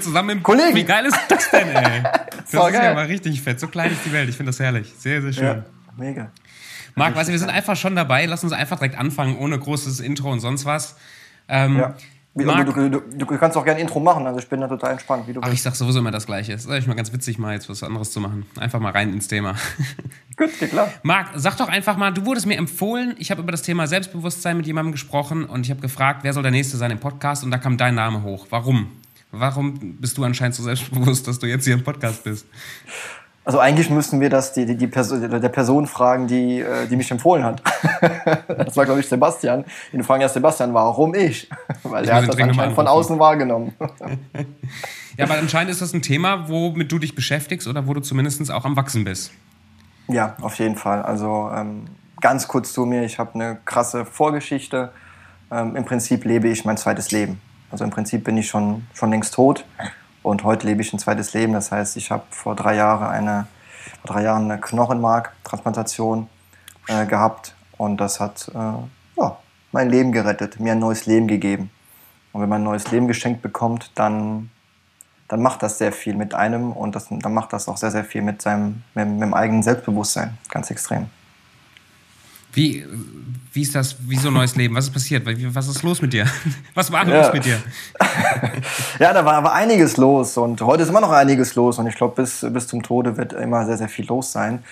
Zusammen im Kollegen. Wie geil ist das denn, ey? Das ist geil. ja mal richtig fett. So klein ist die Welt. Ich finde das herrlich. Sehr, sehr schön. Ja, mega. Marc, weißt du, wir sind einfach schon dabei. Lass uns einfach direkt anfangen, ohne großes Intro und sonst was. Ähm, ja. Marc, du, du, du, kannst auch gerne Intro machen, also ich bin da total entspannt. Wie du Ach, ich sag sowieso immer das Gleiche. Das ist eigentlich mal ganz witzig, mal jetzt was anderes zu machen. Einfach mal rein ins Thema. Gut, geht klar. Marc, sag doch einfach mal, du wurdest mir empfohlen, ich habe über das Thema Selbstbewusstsein mit jemandem gesprochen und ich habe gefragt, wer soll der Nächste sein im Podcast und da kam dein Name hoch. Warum? Warum bist du anscheinend so selbstbewusst, dass du jetzt hier im Podcast bist? Also eigentlich müssten wir das die, die, die Person, der Person fragen, die, äh, die mich empfohlen hat. das war, glaube ich, Sebastian. Den fragen ja Sebastian, warum ich? Weil er hat das anscheinend von außen wahrgenommen. ja, aber anscheinend ist das ein Thema, womit du dich beschäftigst oder wo du zumindest auch am Wachsen bist. Ja, auf jeden Fall. Also ähm, ganz kurz zu mir, ich habe eine krasse Vorgeschichte. Ähm, Im Prinzip lebe ich mein zweites Leben. Also im Prinzip bin ich schon, schon längst tot und heute lebe ich ein zweites Leben. Das heißt, ich habe vor drei Jahren eine, vor drei Jahren eine Knochenmarktransplantation äh, gehabt und das hat äh, ja, mein Leben gerettet, mir ein neues Leben gegeben. Und wenn man ein neues Leben geschenkt bekommt, dann, dann macht das sehr viel mit einem und das, dann macht das auch sehr, sehr viel mit seinem mit, mit dem eigenen Selbstbewusstsein, ganz extrem. Wie, wie ist das, wie so ein neues Leben? Was ist passiert? Was ist los mit dir? Was war ja. los mit dir? ja, da war aber einiges los und heute ist immer noch einiges los und ich glaube, bis, bis zum Tode wird immer sehr, sehr viel los sein.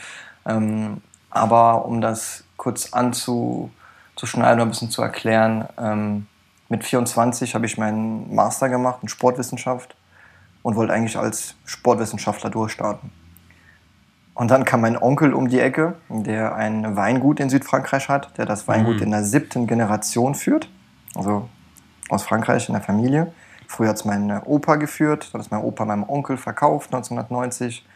Ähm, aber um das kurz anzuschneiden oder ein bisschen zu erklären, ähm, mit 24 habe ich meinen Master gemacht in Sportwissenschaft und wollte eigentlich als Sportwissenschaftler durchstarten. Und dann kam mein Onkel um die Ecke, der ein Weingut in Südfrankreich hat, der das Weingut mhm. in der siebten Generation führt. Also aus Frankreich in der Familie. Früher hat es mein Opa geführt, dann hat es mein Opa meinem Onkel verkauft 1990.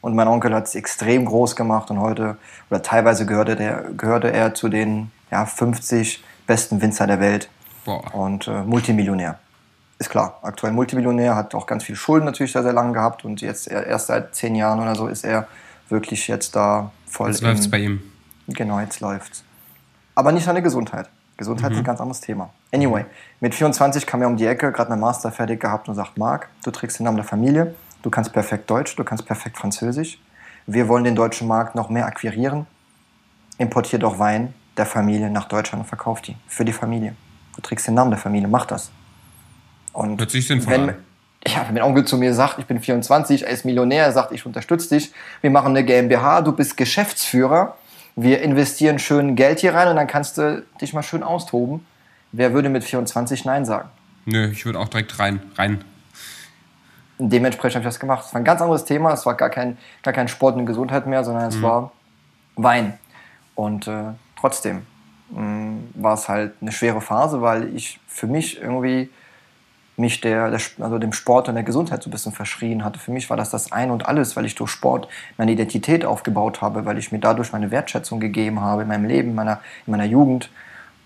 Und mein Onkel hat es extrem groß gemacht und heute, oder teilweise gehörte, der, gehörte er zu den ja, 50 besten Winzer der Welt. Boah. Und äh, Multimillionär. Ist klar, aktuell Multimillionär, hat auch ganz viel Schulden natürlich sehr, sehr lange gehabt und jetzt erst seit zehn Jahren oder so ist er wirklich jetzt da voll. Jetzt läuft es bei ihm. Genau, jetzt läuft's. Aber nicht seine Gesundheit. Gesundheit mhm. ist ein ganz anderes Thema. Anyway, mit 24 kam er um die Ecke, gerade mein Master fertig gehabt und sagt, Marc, du trägst den Namen der Familie, du kannst perfekt Deutsch, du kannst perfekt Französisch. Wir wollen den deutschen Markt noch mehr akquirieren. Importier doch Wein der Familie nach Deutschland und verkauf die. Für die Familie. Du trägst den Namen der Familie, mach das. Und Hört sich sinnvoll wenn, an ja, wenn mein Onkel zu mir sagt, ich bin 24, er ist Millionär, er sagt, ich unterstütze dich, wir machen eine GmbH, du bist Geschäftsführer, wir investieren schön Geld hier rein und dann kannst du dich mal schön austoben. Wer würde mit 24 Nein sagen? Nö, ich würde auch direkt rein, rein. Dementsprechend habe ich das gemacht. Es war ein ganz anderes Thema, es war gar kein, gar kein Sport und Gesundheit mehr, sondern es mhm. war Wein. Und äh, trotzdem mh, mm, war es halt eine schwere Phase, weil ich für mich irgendwie mich der, der, also dem Sport und der Gesundheit so ein bisschen verschrien hatte. Für mich war das das Ein und Alles, weil ich durch Sport meine Identität aufgebaut habe, weil ich mir dadurch meine Wertschätzung gegeben habe in meinem Leben, in meiner, in meiner Jugend.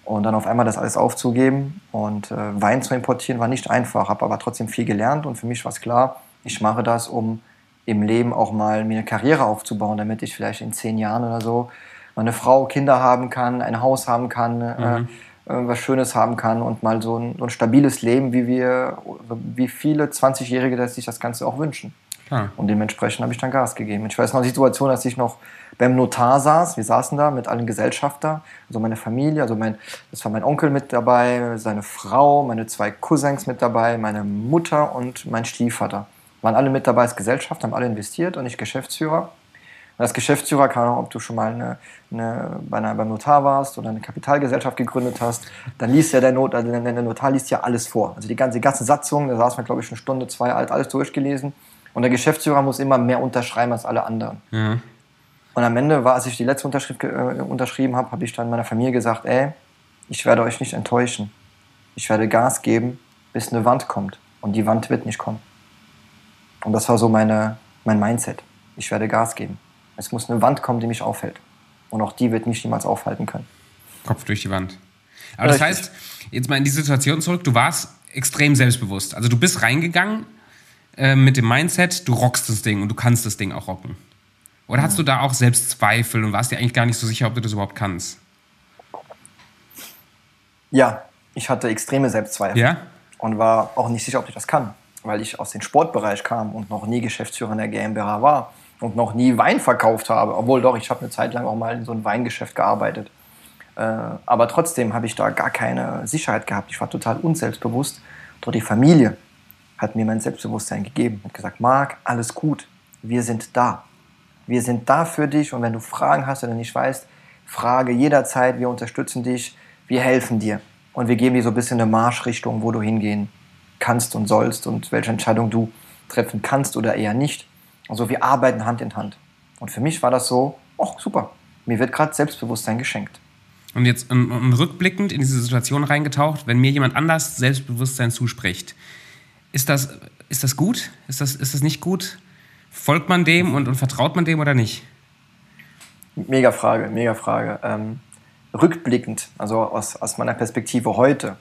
Und dann auf einmal das alles aufzugeben und äh, Wein zu importieren, war nicht einfach, habe aber trotzdem viel gelernt und für mich war es klar, ich mache das, um im Leben auch mal mir eine Karriere aufzubauen, damit ich vielleicht in zehn Jahren oder so eine Frau, Kinder haben kann, ein Haus haben kann, äh, mhm. äh, was Schönes haben kann und mal so ein, so ein stabiles Leben, wie wir, wie viele 20-Jährige sich das Ganze auch wünschen. Ah. Und dementsprechend habe ich dann Gas gegeben. Ich weiß noch die Situation, als ich noch beim Notar saß. Wir saßen da mit allen Gesellschafter, also meine Familie, also mein, das war mein Onkel mit dabei, seine Frau, meine zwei Cousins mit dabei, meine Mutter und mein Stiefvater. Waren alle mit dabei als Gesellschaft, haben alle investiert und ich Geschäftsführer als Geschäftsführer, keine Ahnung, ob du schon mal eine, eine, bei einer, beim Notar warst oder eine Kapitalgesellschaft gegründet hast, dann liest ja der, Not, also der Notar liest ja alles vor. Also die ganze, die ganze Satzung, da saß man, glaube ich, eine Stunde, zwei alt, alles durchgelesen. Und der Geschäftsführer muss immer mehr unterschreiben als alle anderen. Mhm. Und am Ende war, als ich die letzte Unterschrift äh, unterschrieben habe, habe ich dann meiner Familie gesagt, ey, ich werde euch nicht enttäuschen. Ich werde Gas geben, bis eine Wand kommt. Und die Wand wird nicht kommen. Und das war so meine, mein Mindset. Ich werde Gas geben. Es muss eine Wand kommen, die mich aufhält. Und auch die wird mich niemals aufhalten können. Kopf durch die Wand. Aber das heißt, jetzt mal in die Situation zurück, du warst extrem selbstbewusst. Also du bist reingegangen äh, mit dem Mindset, du rockst das Ding und du kannst das Ding auch rocken? Oder hast du da auch Selbstzweifel und warst dir eigentlich gar nicht so sicher, ob du das überhaupt kannst? Ja, ich hatte extreme Selbstzweifel. Ja? Und war auch nicht sicher, ob ich das kann, weil ich aus dem Sportbereich kam und noch nie Geschäftsführer in der GmbH war und noch nie Wein verkauft habe. Obwohl doch, ich habe eine Zeit lang auch mal in so einem Weingeschäft gearbeitet. Äh, aber trotzdem habe ich da gar keine Sicherheit gehabt. Ich war total unselbstbewusst. Doch die Familie hat mir mein Selbstbewusstsein gegeben und gesagt, Marc, alles gut, wir sind da. Wir sind da für dich und wenn du Fragen hast oder nicht weißt, frage jederzeit, wir unterstützen dich, wir helfen dir und wir geben dir so ein bisschen eine Marschrichtung, wo du hingehen kannst und sollst und welche Entscheidung du treffen kannst oder eher nicht. Also wir arbeiten Hand in Hand. Und für mich war das so, ach super, mir wird gerade Selbstbewusstsein geschenkt. Und jetzt um, um, rückblickend in diese Situation reingetaucht, wenn mir jemand anders Selbstbewusstsein zuspricht, ist das, ist das gut? Ist das, ist das nicht gut? Folgt man dem und, und vertraut man dem oder nicht? Mega Frage, mega Frage. Ähm, rückblickend, also aus, aus meiner Perspektive heute,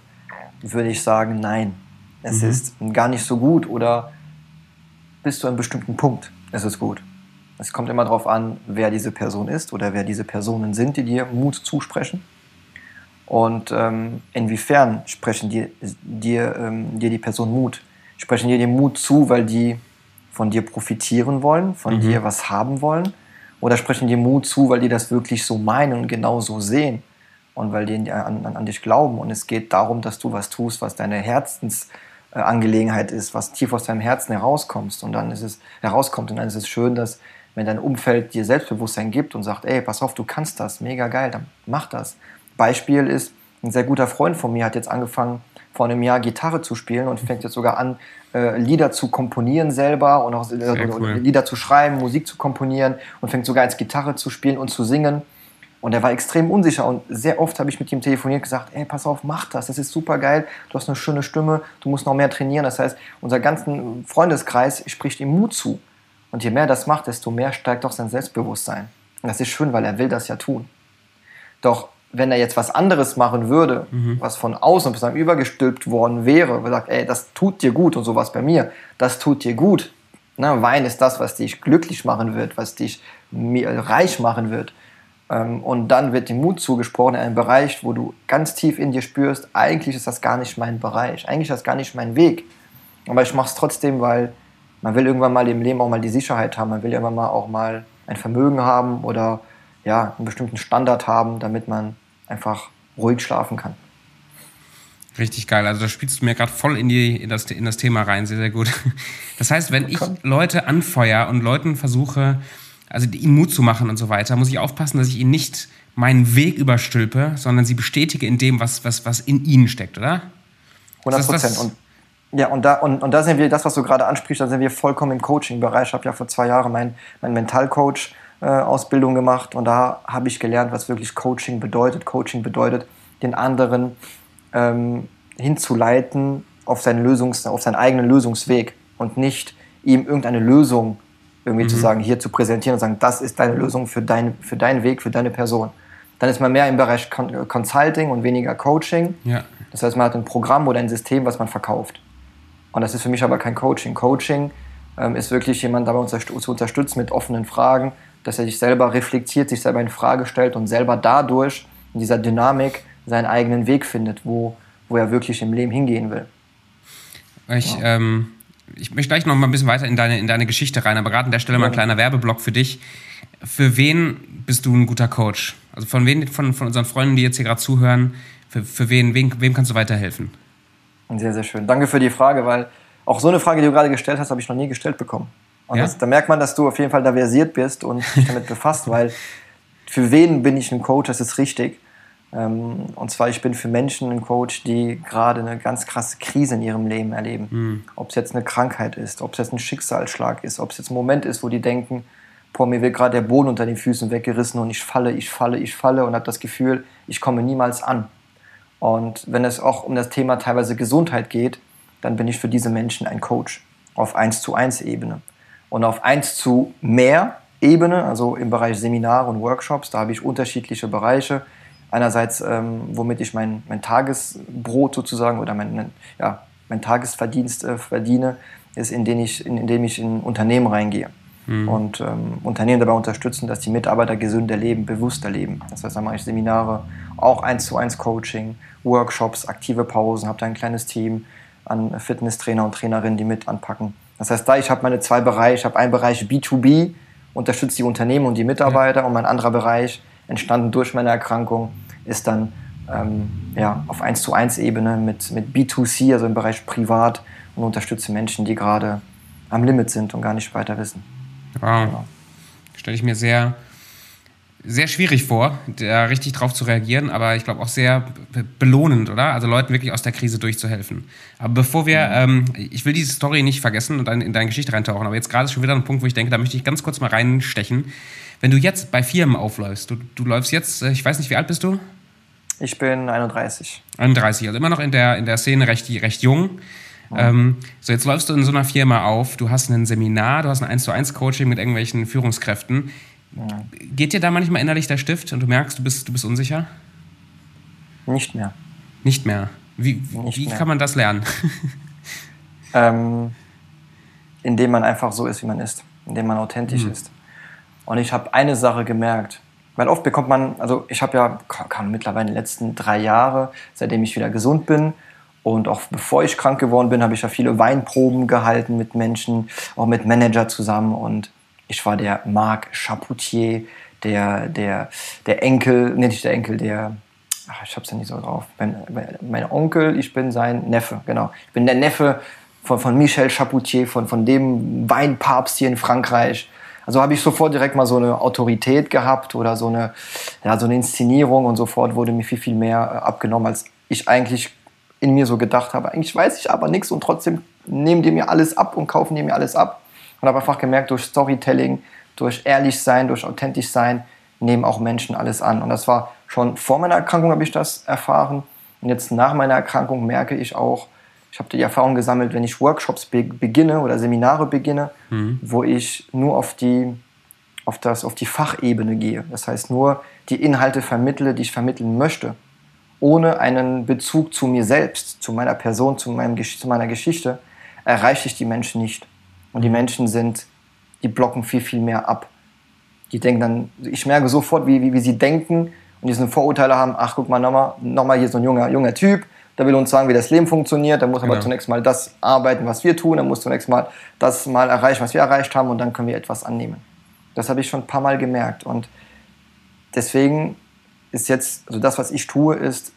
würde ich sagen, nein. Es mhm. ist gar nicht so gut oder bis zu einem bestimmten Punkt ist es gut. Es kommt immer darauf an, wer diese Person ist oder wer diese Personen sind, die dir Mut zusprechen. Und ähm, inwiefern sprechen dir, dir, ähm, dir die Person Mut? Sprechen dir den Mut zu, weil die von dir profitieren wollen, von mhm. dir was haben wollen? Oder sprechen dir Mut zu, weil die das wirklich so meinen und genau so sehen und weil die an, an, an dich glauben. Und es geht darum, dass du was tust, was deine Herzensangelegenheit ist, was tief aus deinem Herzen herauskommst. Und dann ist es herauskommt. Und dann ist es schön, dass wenn dein Umfeld dir Selbstbewusstsein gibt und sagt, ey, pass auf, du kannst das, mega geil, dann mach das. Beispiel ist, ein sehr guter Freund von mir hat jetzt angefangen, vor einem Jahr Gitarre zu spielen und fängt jetzt sogar an, äh, Lieder zu komponieren selber und auch äh, cool. Lieder zu schreiben, Musik zu komponieren und fängt sogar als Gitarre zu spielen und zu singen. Und er war extrem unsicher und sehr oft habe ich mit ihm telefoniert und gesagt, ey, pass auf, mach das, das ist super geil, du hast eine schöne Stimme, du musst noch mehr trainieren. Das heißt, unser ganzen Freundeskreis spricht ihm Mut zu. Und je mehr das macht, desto mehr steigt auch sein Selbstbewusstsein. Und das ist schön, weil er will das ja tun. Doch wenn er jetzt was anderes machen würde, mhm. was von außen sozusagen übergestülpt worden wäre, er sagt, ey, das tut dir gut und sowas bei mir, das tut dir gut. Ne, Wein ist das, was dich glücklich machen wird, was dich reich machen wird. Ähm, und dann wird dem Mut zugesprochen in einem Bereich, wo du ganz tief in dir spürst, eigentlich ist das gar nicht mein Bereich, eigentlich ist das gar nicht mein Weg. Aber ich mache es trotzdem, weil man will irgendwann mal im Leben auch mal die Sicherheit haben, man will irgendwann mal auch mal ein Vermögen haben oder ja, einen bestimmten Standard haben, damit man einfach ruhig schlafen kann. Richtig geil. Also da spielst du mir gerade voll in, die, in, das, in das Thema rein. Sehr, sehr gut. Das heißt, wenn ich Leute anfeuere und Leuten versuche, also ihnen Mut zu machen und so weiter, muss ich aufpassen, dass ich ihnen nicht meinen Weg überstülpe, sondern sie bestätige in dem, was, was, was in ihnen steckt, oder? 100 Prozent. Und, ja, und da, und, und da sind wir, das, was du gerade ansprichst, da sind wir vollkommen im Coaching-Bereich. Ich habe ja vor zwei Jahren mein, mein Mentalcoach äh, Ausbildung gemacht und da habe ich gelernt, was wirklich Coaching bedeutet. Coaching bedeutet, den anderen ähm, hinzuleiten auf seinen, Lösungs-, auf seinen eigenen Lösungsweg und nicht ihm irgendeine Lösung irgendwie mhm. zu sagen, hier zu präsentieren und sagen, das ist deine Lösung für, dein, für deinen Weg, für deine Person. Dann ist man mehr im Bereich Consulting und weniger Coaching. Ja. Das heißt, man hat ein Programm oder ein System, was man verkauft. Und das ist für mich aber kein Coaching. Coaching ähm, ist wirklich jemand dabei zu unterstützen mit offenen Fragen, dass er sich selber reflektiert, sich selber in Frage stellt und selber dadurch in dieser Dynamik seinen eigenen Weg findet, wo, wo er wirklich im Leben hingehen will. Ich, ja. ähm, ich möchte gleich noch mal ein bisschen weiter in deine, in deine Geschichte rein, aber gerade an der Stelle ja. mal ein kleiner Werbeblock für dich. Für wen bist du ein guter Coach? Also von wen von, von unseren Freunden, die jetzt hier gerade zuhören, für, für wen, wen, wem kannst du weiterhelfen? Sehr, sehr schön. Danke für die Frage, weil auch so eine Frage, die du gerade gestellt hast, habe ich noch nie gestellt bekommen. Und ja? das, da merkt man, dass du auf jeden Fall da versiert bist und dich damit befasst, weil für wen bin ich ein Coach, das ist richtig. Ähm, und zwar, ich bin für Menschen ein Coach, die gerade eine ganz krasse Krise in ihrem Leben erleben. Mhm. Ob es jetzt eine Krankheit ist, ob es jetzt ein Schicksalsschlag ist, ob es jetzt ein Moment ist, wo die denken, boah, mir wird gerade der Boden unter den Füßen weggerissen und ich falle, ich falle, ich falle und habe das Gefühl, ich komme niemals an. Und wenn es auch um das Thema teilweise Gesundheit geht, dann bin ich für diese Menschen ein Coach auf 1 zu 1 Ebene. Und auf 1 zu mehr Ebene, also im Bereich Seminare und Workshops, da habe ich unterschiedliche Bereiche. Einerseits, ähm, womit ich mein, mein Tagesbrot sozusagen oder mein, ja, mein Tagesverdienst äh, verdiene, ist, indem ich, indem ich in Unternehmen reingehe mhm. und ähm, Unternehmen dabei unterstützen, dass die Mitarbeiter gesünder leben, bewusster leben. Das heißt, da mache ich Seminare, auch eins zu eins Coaching, Workshops, aktive Pausen, habe da ein kleines Team an Fitnesstrainer und Trainerinnen, die mit anpacken. Das heißt, da ich habe meine zwei Bereiche, ich habe einen Bereich B2B, unterstütze die Unternehmen und die Mitarbeiter ja. und mein anderer Bereich, entstanden durch meine Erkrankung, ist dann ähm, ja, auf 1 zu 1 Ebene mit, mit B2C, also im Bereich Privat und unterstütze Menschen, die gerade am Limit sind und gar nicht weiter wissen. Wow. Genau. Stelle ich mir sehr, sehr schwierig vor, da richtig drauf zu reagieren, aber ich glaube auch sehr belohnend, oder? Also Leuten wirklich aus der Krise durchzuhelfen. Aber bevor wir, ähm, ich will diese Story nicht vergessen und dann in deine Geschichte reintauchen, aber jetzt gerade ist schon wieder ein Punkt, wo ich denke, da möchte ich ganz kurz mal reinstechen. Wenn du jetzt bei Firmen aufläufst, du, du läufst jetzt, äh, ich weiß nicht, wie alt bist du? Ich bin 31. 31, also immer noch in der, in der Szene recht, recht jung. Ähm, so, jetzt läufst du in so einer Firma auf, du hast ein Seminar, du hast ein 1 zu 1 Coaching mit irgendwelchen Führungskräften. Ja. Geht dir da manchmal innerlich der Stift und du merkst, du bist, du bist unsicher? Nicht mehr. Nicht mehr. Wie, Nicht wie mehr. kann man das lernen? ähm, indem man einfach so ist, wie man ist. Indem man authentisch mhm. ist. Und ich habe eine Sache gemerkt. Weil oft bekommt man, also ich habe ja kann mittlerweile in den letzten drei Jahre, seitdem ich wieder gesund bin, und auch bevor ich krank geworden bin, habe ich ja viele Weinproben gehalten mit Menschen, auch mit Manager zusammen. Und ich war der Marc Chapoutier, der, der, der Enkel, nee, nicht der Enkel, der, ach, ich hab's ja nicht so drauf. Mein, mein, Onkel, ich bin sein Neffe, genau. Ich bin der Neffe von, von Michel Chapoutier, von, von dem Weinpapst hier in Frankreich. Also habe ich sofort direkt mal so eine Autorität gehabt oder so eine, ja, so eine Inszenierung und sofort wurde mir viel, viel mehr äh, abgenommen, als ich eigentlich in mir so gedacht habe. Eigentlich weiß ich aber nichts und trotzdem nehmen die mir alles ab und kaufen die mir alles ab. Und habe einfach gemerkt, durch Storytelling, durch ehrlich sein, durch authentisch sein, nehmen auch Menschen alles an. Und das war schon vor meiner Erkrankung habe ich das erfahren. Und jetzt nach meiner Erkrankung merke ich auch, ich habe die Erfahrung gesammelt, wenn ich Workshops be beginne oder Seminare beginne, mhm. wo ich nur auf die, auf, das, auf die Fachebene gehe. Das heißt, nur die Inhalte vermittle, die ich vermitteln möchte ohne einen Bezug zu mir selbst, zu meiner Person, zu, meinem, zu meiner Geschichte, erreiche ich die Menschen nicht. Und die Menschen sind, die blocken viel, viel mehr ab. Die denken dann, ich merke sofort, wie, wie, wie sie denken und diese Vorurteile haben, ach guck mal, nochmal noch mal hier so ein junger, junger Typ, der will uns sagen, wie das Leben funktioniert, der muss genau. aber zunächst mal das arbeiten, was wir tun, der muss zunächst mal das mal erreichen, was wir erreicht haben und dann können wir etwas annehmen. Das habe ich schon ein paar Mal gemerkt und deswegen ist jetzt, also das, was ich tue, ist,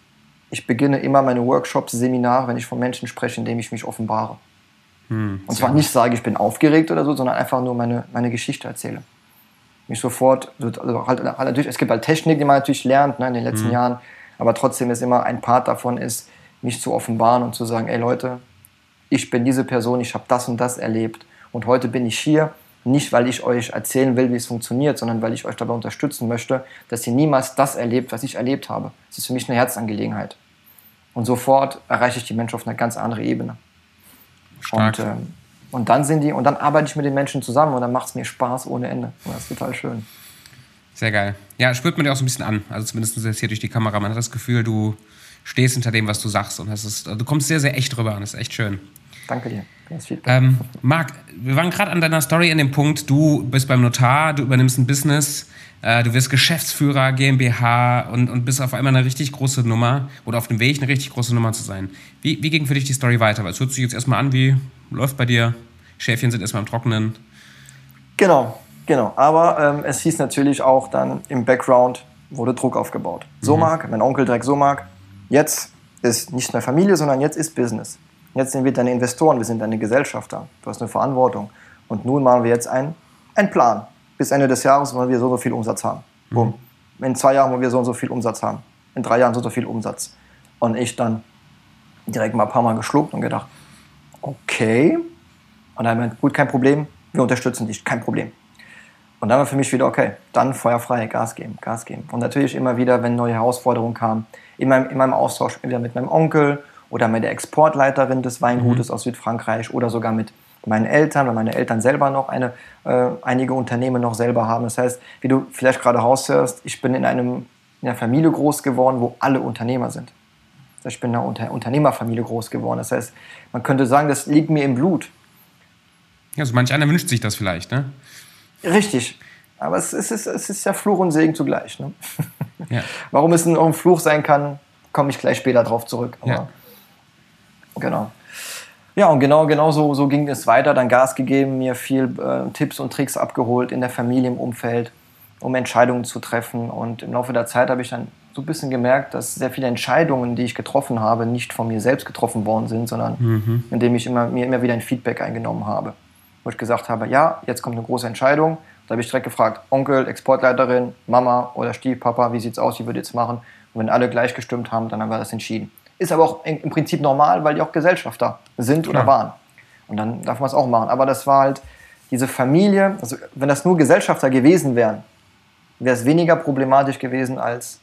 ich beginne immer meine Workshops, Seminare, wenn ich von Menschen spreche, indem ich mich offenbare. Hm, und zwar nicht sage, ich bin aufgeregt oder so, sondern einfach nur meine, meine Geschichte erzähle. Mich sofort, also halt, halt es gibt halt Technik, die man natürlich lernt ne, in den letzten hm. Jahren, aber trotzdem ist immer ein Part davon ist, mich zu offenbaren und zu sagen, ey Leute, ich bin diese Person, ich habe das und das erlebt und heute bin ich hier nicht, weil ich euch erzählen will, wie es funktioniert, sondern weil ich euch dabei unterstützen möchte, dass ihr niemals das erlebt, was ich erlebt habe. Das ist für mich eine Herzangelegenheit. Und sofort erreiche ich die Menschen auf eine ganz andere Ebene. Stark. Und, ähm, und dann sind die, und dann arbeite ich mit den Menschen zusammen und dann macht es mir Spaß ohne Ende. Und das ist total schön. Sehr geil. Ja, spürt man dir auch so ein bisschen an. Also zumindest jetzt hier durch die Kamera. Man hat das Gefühl, du stehst hinter dem, was du sagst. Und das ist, du kommst sehr, sehr echt drüber an. Das ist echt schön. Danke dir. Ähm, Marc, wir waren gerade an deiner Story an dem Punkt, du bist beim Notar, du übernimmst ein Business, äh, du wirst Geschäftsführer, GmbH und, und bist auf einmal eine richtig große Nummer oder auf dem Weg, eine richtig große Nummer zu sein. Wie, wie ging für dich die Story weiter? Weil es hört sich jetzt erstmal an, wie läuft bei dir? Schäfchen sind erstmal im Trockenen. Genau, genau. Aber ähm, es hieß natürlich auch dann im Background wurde Druck aufgebaut. So mhm. mag, mein Onkel direkt so mag, jetzt ist nicht mehr Familie, sondern jetzt ist Business. Jetzt sind wir deine Investoren, wir sind deine Gesellschafter. Du hast eine Verantwortung. Und nun machen wir jetzt einen, einen Plan. Bis Ende des Jahres wollen wir so und so viel Umsatz haben. Mhm. Boom. In zwei Jahren wollen wir so und so viel Umsatz haben. In drei Jahren so und so viel Umsatz. Und ich dann direkt mal ein paar Mal geschluckt und gedacht, okay. Und dann meint, gut, kein Problem, wir unterstützen dich, kein Problem. Und dann war für mich wieder, okay, dann feuerfrei, Gas geben, Gas geben. Und natürlich immer wieder, wenn neue Herausforderungen kamen, in meinem, in meinem Austausch wieder mit meinem Onkel oder mit der Exportleiterin des Weingutes mhm. aus Südfrankreich oder sogar mit meinen Eltern, weil meine Eltern selber noch eine, äh, einige Unternehmen noch selber haben. Das heißt, wie du vielleicht gerade raushörst, ich bin in, einem, in einer Familie groß geworden, wo alle Unternehmer sind. Ich bin in einer Unter Unternehmerfamilie groß geworden. Das heißt, man könnte sagen, das liegt mir im Blut. Ja, so manch einer wünscht sich das vielleicht, ne? Richtig. Aber es ist, es ist ja Fluch und Segen zugleich. Ne? Ja. Warum es ein Fluch sein kann, komme ich gleich später drauf zurück. Aber ja. Genau. Ja, und genau, genau so, so ging es weiter. Dann Gas gegeben, mir viel äh, Tipps und Tricks abgeholt in der Familie, im Umfeld, um Entscheidungen zu treffen. Und im Laufe der Zeit habe ich dann so ein bisschen gemerkt, dass sehr viele Entscheidungen, die ich getroffen habe, nicht von mir selbst getroffen worden sind, sondern mhm. indem ich immer, mir immer wieder ein Feedback eingenommen habe. Wo ich gesagt habe, ja, jetzt kommt eine große Entscheidung. Da habe ich direkt gefragt, Onkel, Exportleiterin, Mama oder Stiefpapa, wie sieht es aus, wie würdet ihr es machen? Und wenn alle gleich gestimmt haben, dann haben wir das entschieden. Ist aber auch im Prinzip normal, weil die auch Gesellschafter sind oder waren. Und dann darf man es auch machen. Aber das war halt diese Familie, also wenn das nur Gesellschafter gewesen wären, wäre es weniger problematisch gewesen als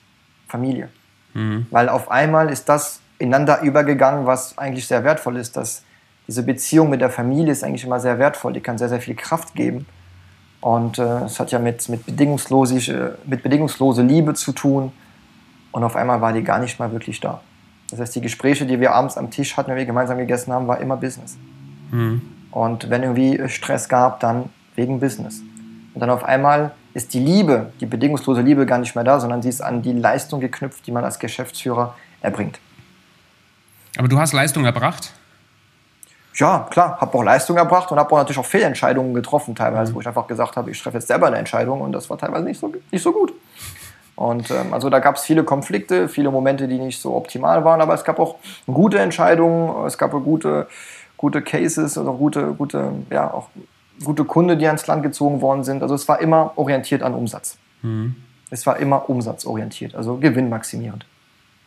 Familie. Mhm. Weil auf einmal ist das ineinander übergegangen, was eigentlich sehr wertvoll ist. Dass diese Beziehung mit der Familie ist eigentlich immer sehr wertvoll. Die kann sehr, sehr viel Kraft geben. Und äh, es hat ja mit, mit, bedingungslose, mit bedingungslose Liebe zu tun. Und auf einmal war die gar nicht mal wirklich da. Das heißt, die Gespräche, die wir abends am Tisch hatten, wenn wir gemeinsam gegessen haben, war immer Business. Mhm. Und wenn irgendwie Stress gab, dann wegen Business. Und dann auf einmal ist die Liebe, die bedingungslose Liebe gar nicht mehr da, sondern sie ist an die Leistung geknüpft, die man als Geschäftsführer erbringt. Aber du hast Leistung erbracht? Ja, klar, habe auch Leistung erbracht und habe auch natürlich auch Fehlentscheidungen getroffen, teilweise, mhm. wo ich einfach gesagt habe, ich treffe jetzt selber eine Entscheidung und das war teilweise nicht so, nicht so gut. Und ähm, also da gab es viele Konflikte, viele Momente, die nicht so optimal waren, aber es gab auch gute Entscheidungen, es gab gute, gute Cases oder gute, gute, ja, auch gute Kunde, die ans Land gezogen worden sind. Also es war immer orientiert an Umsatz. Mhm. Es war immer umsatzorientiert, also gewinnmaximierend.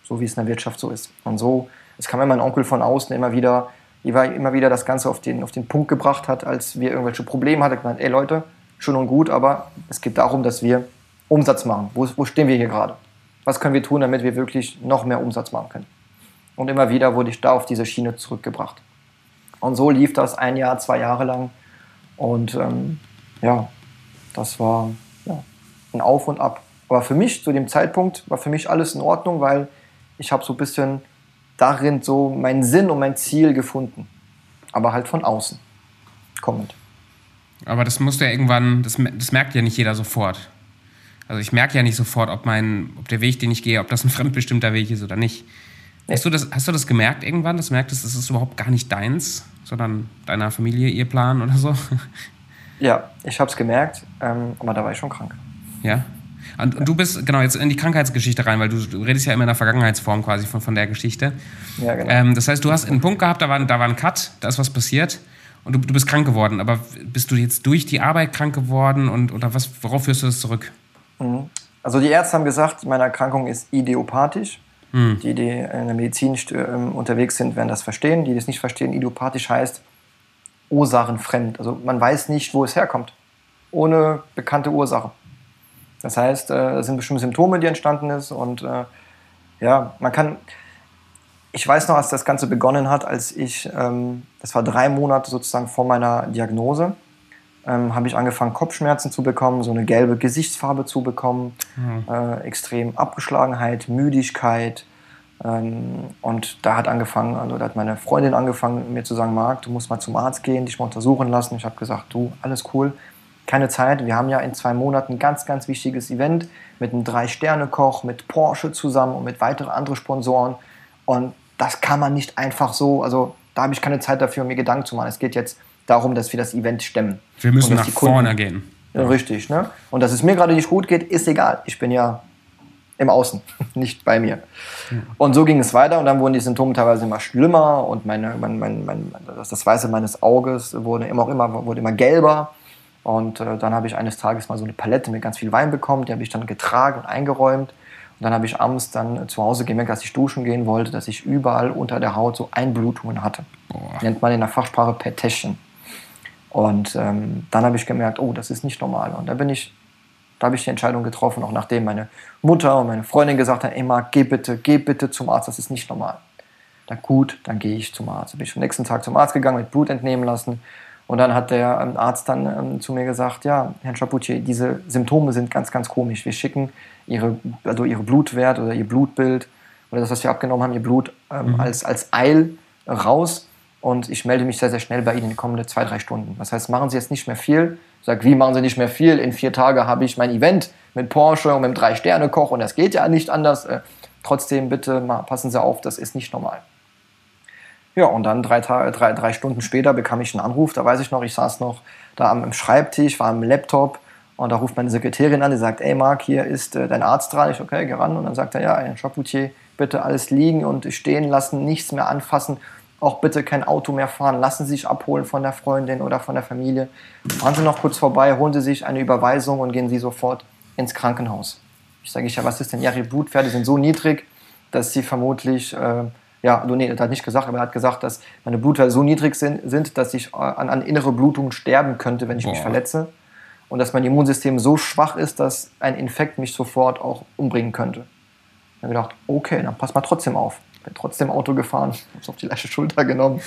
So wie es in der Wirtschaft so ist. Und so, es kam immer mein Onkel von außen immer wieder, immer wieder das Ganze auf den, auf den Punkt gebracht hat, als wir irgendwelche Probleme hatten, gesagt, ey Leute, schön und gut, aber es geht darum, dass wir Umsatz machen. Wo, wo stehen wir hier gerade? Was können wir tun, damit wir wirklich noch mehr Umsatz machen können? Und immer wieder wurde ich da auf diese Schiene zurückgebracht. Und so lief das ein Jahr, zwei Jahre lang. Und ähm, ja, das war ja, ein Auf und Ab. Aber für mich zu dem Zeitpunkt war für mich alles in Ordnung, weil ich habe so ein bisschen darin so meinen Sinn und mein Ziel gefunden. Aber halt von außen kommend. Aber das musste ja irgendwann, das, das merkt ja nicht jeder sofort. Also ich merke ja nicht sofort, ob, mein, ob der Weg, den ich gehe, ob das ein fremdbestimmter Weg ist oder nicht. Hast du das, hast du das gemerkt irgendwann, dass du merktest, das ist überhaupt gar nicht deins, sondern deiner Familie, ihr Plan oder so? Ja, ich habe es gemerkt, ähm, aber da war ich schon krank. Ja? Und, ja. du bist, genau, jetzt in die Krankheitsgeschichte rein, weil du, du, redest ja immer in der Vergangenheitsform quasi von, von der Geschichte. Ja, genau. Ähm, das heißt, du hast einen Punkt gehabt, da war, da war ein Cut, da ist was passiert und du, du bist krank geworden. Aber bist du jetzt durch die Arbeit krank geworden und oder was, worauf führst du das zurück? Mhm. Also die Ärzte haben gesagt, meine Erkrankung ist idiopathisch. Mhm. Die, die in der Medizin ähm, unterwegs sind, werden das verstehen. Die das nicht verstehen, idiopathisch heißt ursachenfremd. Also man weiß nicht, wo es herkommt. Ohne bekannte Ursache. Das heißt, äh, es sind bestimmte Symptome, die entstanden sind. Und äh, ja, man kann. Ich weiß noch, als das Ganze begonnen hat, als ich, ähm, das war drei Monate sozusagen vor meiner Diagnose, ähm, habe ich angefangen, Kopfschmerzen zu bekommen, so eine gelbe Gesichtsfarbe zu bekommen, mhm. äh, extrem Abgeschlagenheit, Müdigkeit. Ähm, und da hat angefangen, also da hat meine Freundin angefangen, mir zu sagen, Marc, du musst mal zum Arzt gehen, dich mal untersuchen lassen. Ich habe gesagt, du, alles cool, keine Zeit. Wir haben ja in zwei Monaten ein ganz, ganz wichtiges Event mit einem Drei-Sterne-Koch, mit Porsche zusammen und mit weiteren anderen Sponsoren. Und das kann man nicht einfach so, also da habe ich keine Zeit dafür, mir Gedanken zu machen. Es geht jetzt darum, dass wir das Event stemmen. Wir müssen nach vorne gehen. Ja. Richtig, ne? Und dass es mir gerade nicht gut geht, ist egal. Ich bin ja im Außen, nicht bei mir. Ja. Und so ging es weiter und dann wurden die Symptome teilweise immer schlimmer und meine, mein, mein, mein, das Weiße meines Auges wurde immer, immer, wurde immer gelber. Und äh, dann habe ich eines Tages mal so eine Palette mit ganz viel Wein bekommen, die habe ich dann getragen und eingeräumt. Und dann habe ich abends dann zu Hause gemerkt, dass ich duschen gehen wollte, dass ich überall unter der Haut so Einblutungen hatte. Boah. Nennt man in der Fachsprache Petechen. Und ähm, dann habe ich gemerkt, oh, das ist nicht normal. Und da bin ich, da habe ich die Entscheidung getroffen, auch nachdem meine Mutter und meine Freundin gesagt haben, Marc, geh bitte, geh bitte zum Arzt, das ist nicht normal. Dann gut, dann gehe ich zum Arzt. Dann bin ich am nächsten Tag zum Arzt gegangen, mit Blut entnehmen lassen. Und dann hat der ähm, Arzt dann ähm, zu mir gesagt, ja, Herr Chapucci, diese Symptome sind ganz, ganz komisch. Wir schicken ihre, also ihre Blutwert oder ihr Blutbild oder das, was wir abgenommen haben, ihr Blut ähm, mhm. als, als Eil raus und ich melde mich sehr, sehr schnell bei Ihnen in den kommenden zwei, drei Stunden. Das heißt, machen Sie jetzt nicht mehr viel. Ich sage, wie machen Sie nicht mehr viel? In vier Tagen habe ich mein Event mit Porsche und mit einem Drei-Sterne-Koch und das geht ja nicht anders. Äh, trotzdem bitte mal passen Sie auf, das ist nicht normal. Ja, und dann drei, drei, drei Stunden später bekam ich einen Anruf. Da weiß ich noch, ich saß noch da am Schreibtisch, war am Laptop und da ruft meine Sekretärin an, die sagt, ey Marc, hier ist äh, dein Arzt dran. Ich, okay, geh ran. Und dann sagt er, ja, Herr Chapoutier, bitte alles liegen und stehen lassen, nichts mehr anfassen auch bitte kein Auto mehr fahren, lassen Sie sich abholen von der Freundin oder von der Familie. Fahren Sie noch kurz vorbei, holen Sie sich eine Überweisung und gehen Sie sofort ins Krankenhaus. Ich sage ich ja, was ist denn? Ja, Blutwerte sind so niedrig, dass Sie vermutlich, äh, ja, nee, er hat nicht gesagt, aber er hat gesagt, dass meine Blutwerte so niedrig sind, sind dass ich äh, an, an innere Blutungen sterben könnte, wenn ich Boah. mich verletze. Und dass mein Immunsystem so schwach ist, dass ein Infekt mich sofort auch umbringen könnte. Ich habe gedacht, okay, dann pass mal trotzdem auf bin trotzdem Auto gefahren, habe es auf die leichte Schulter genommen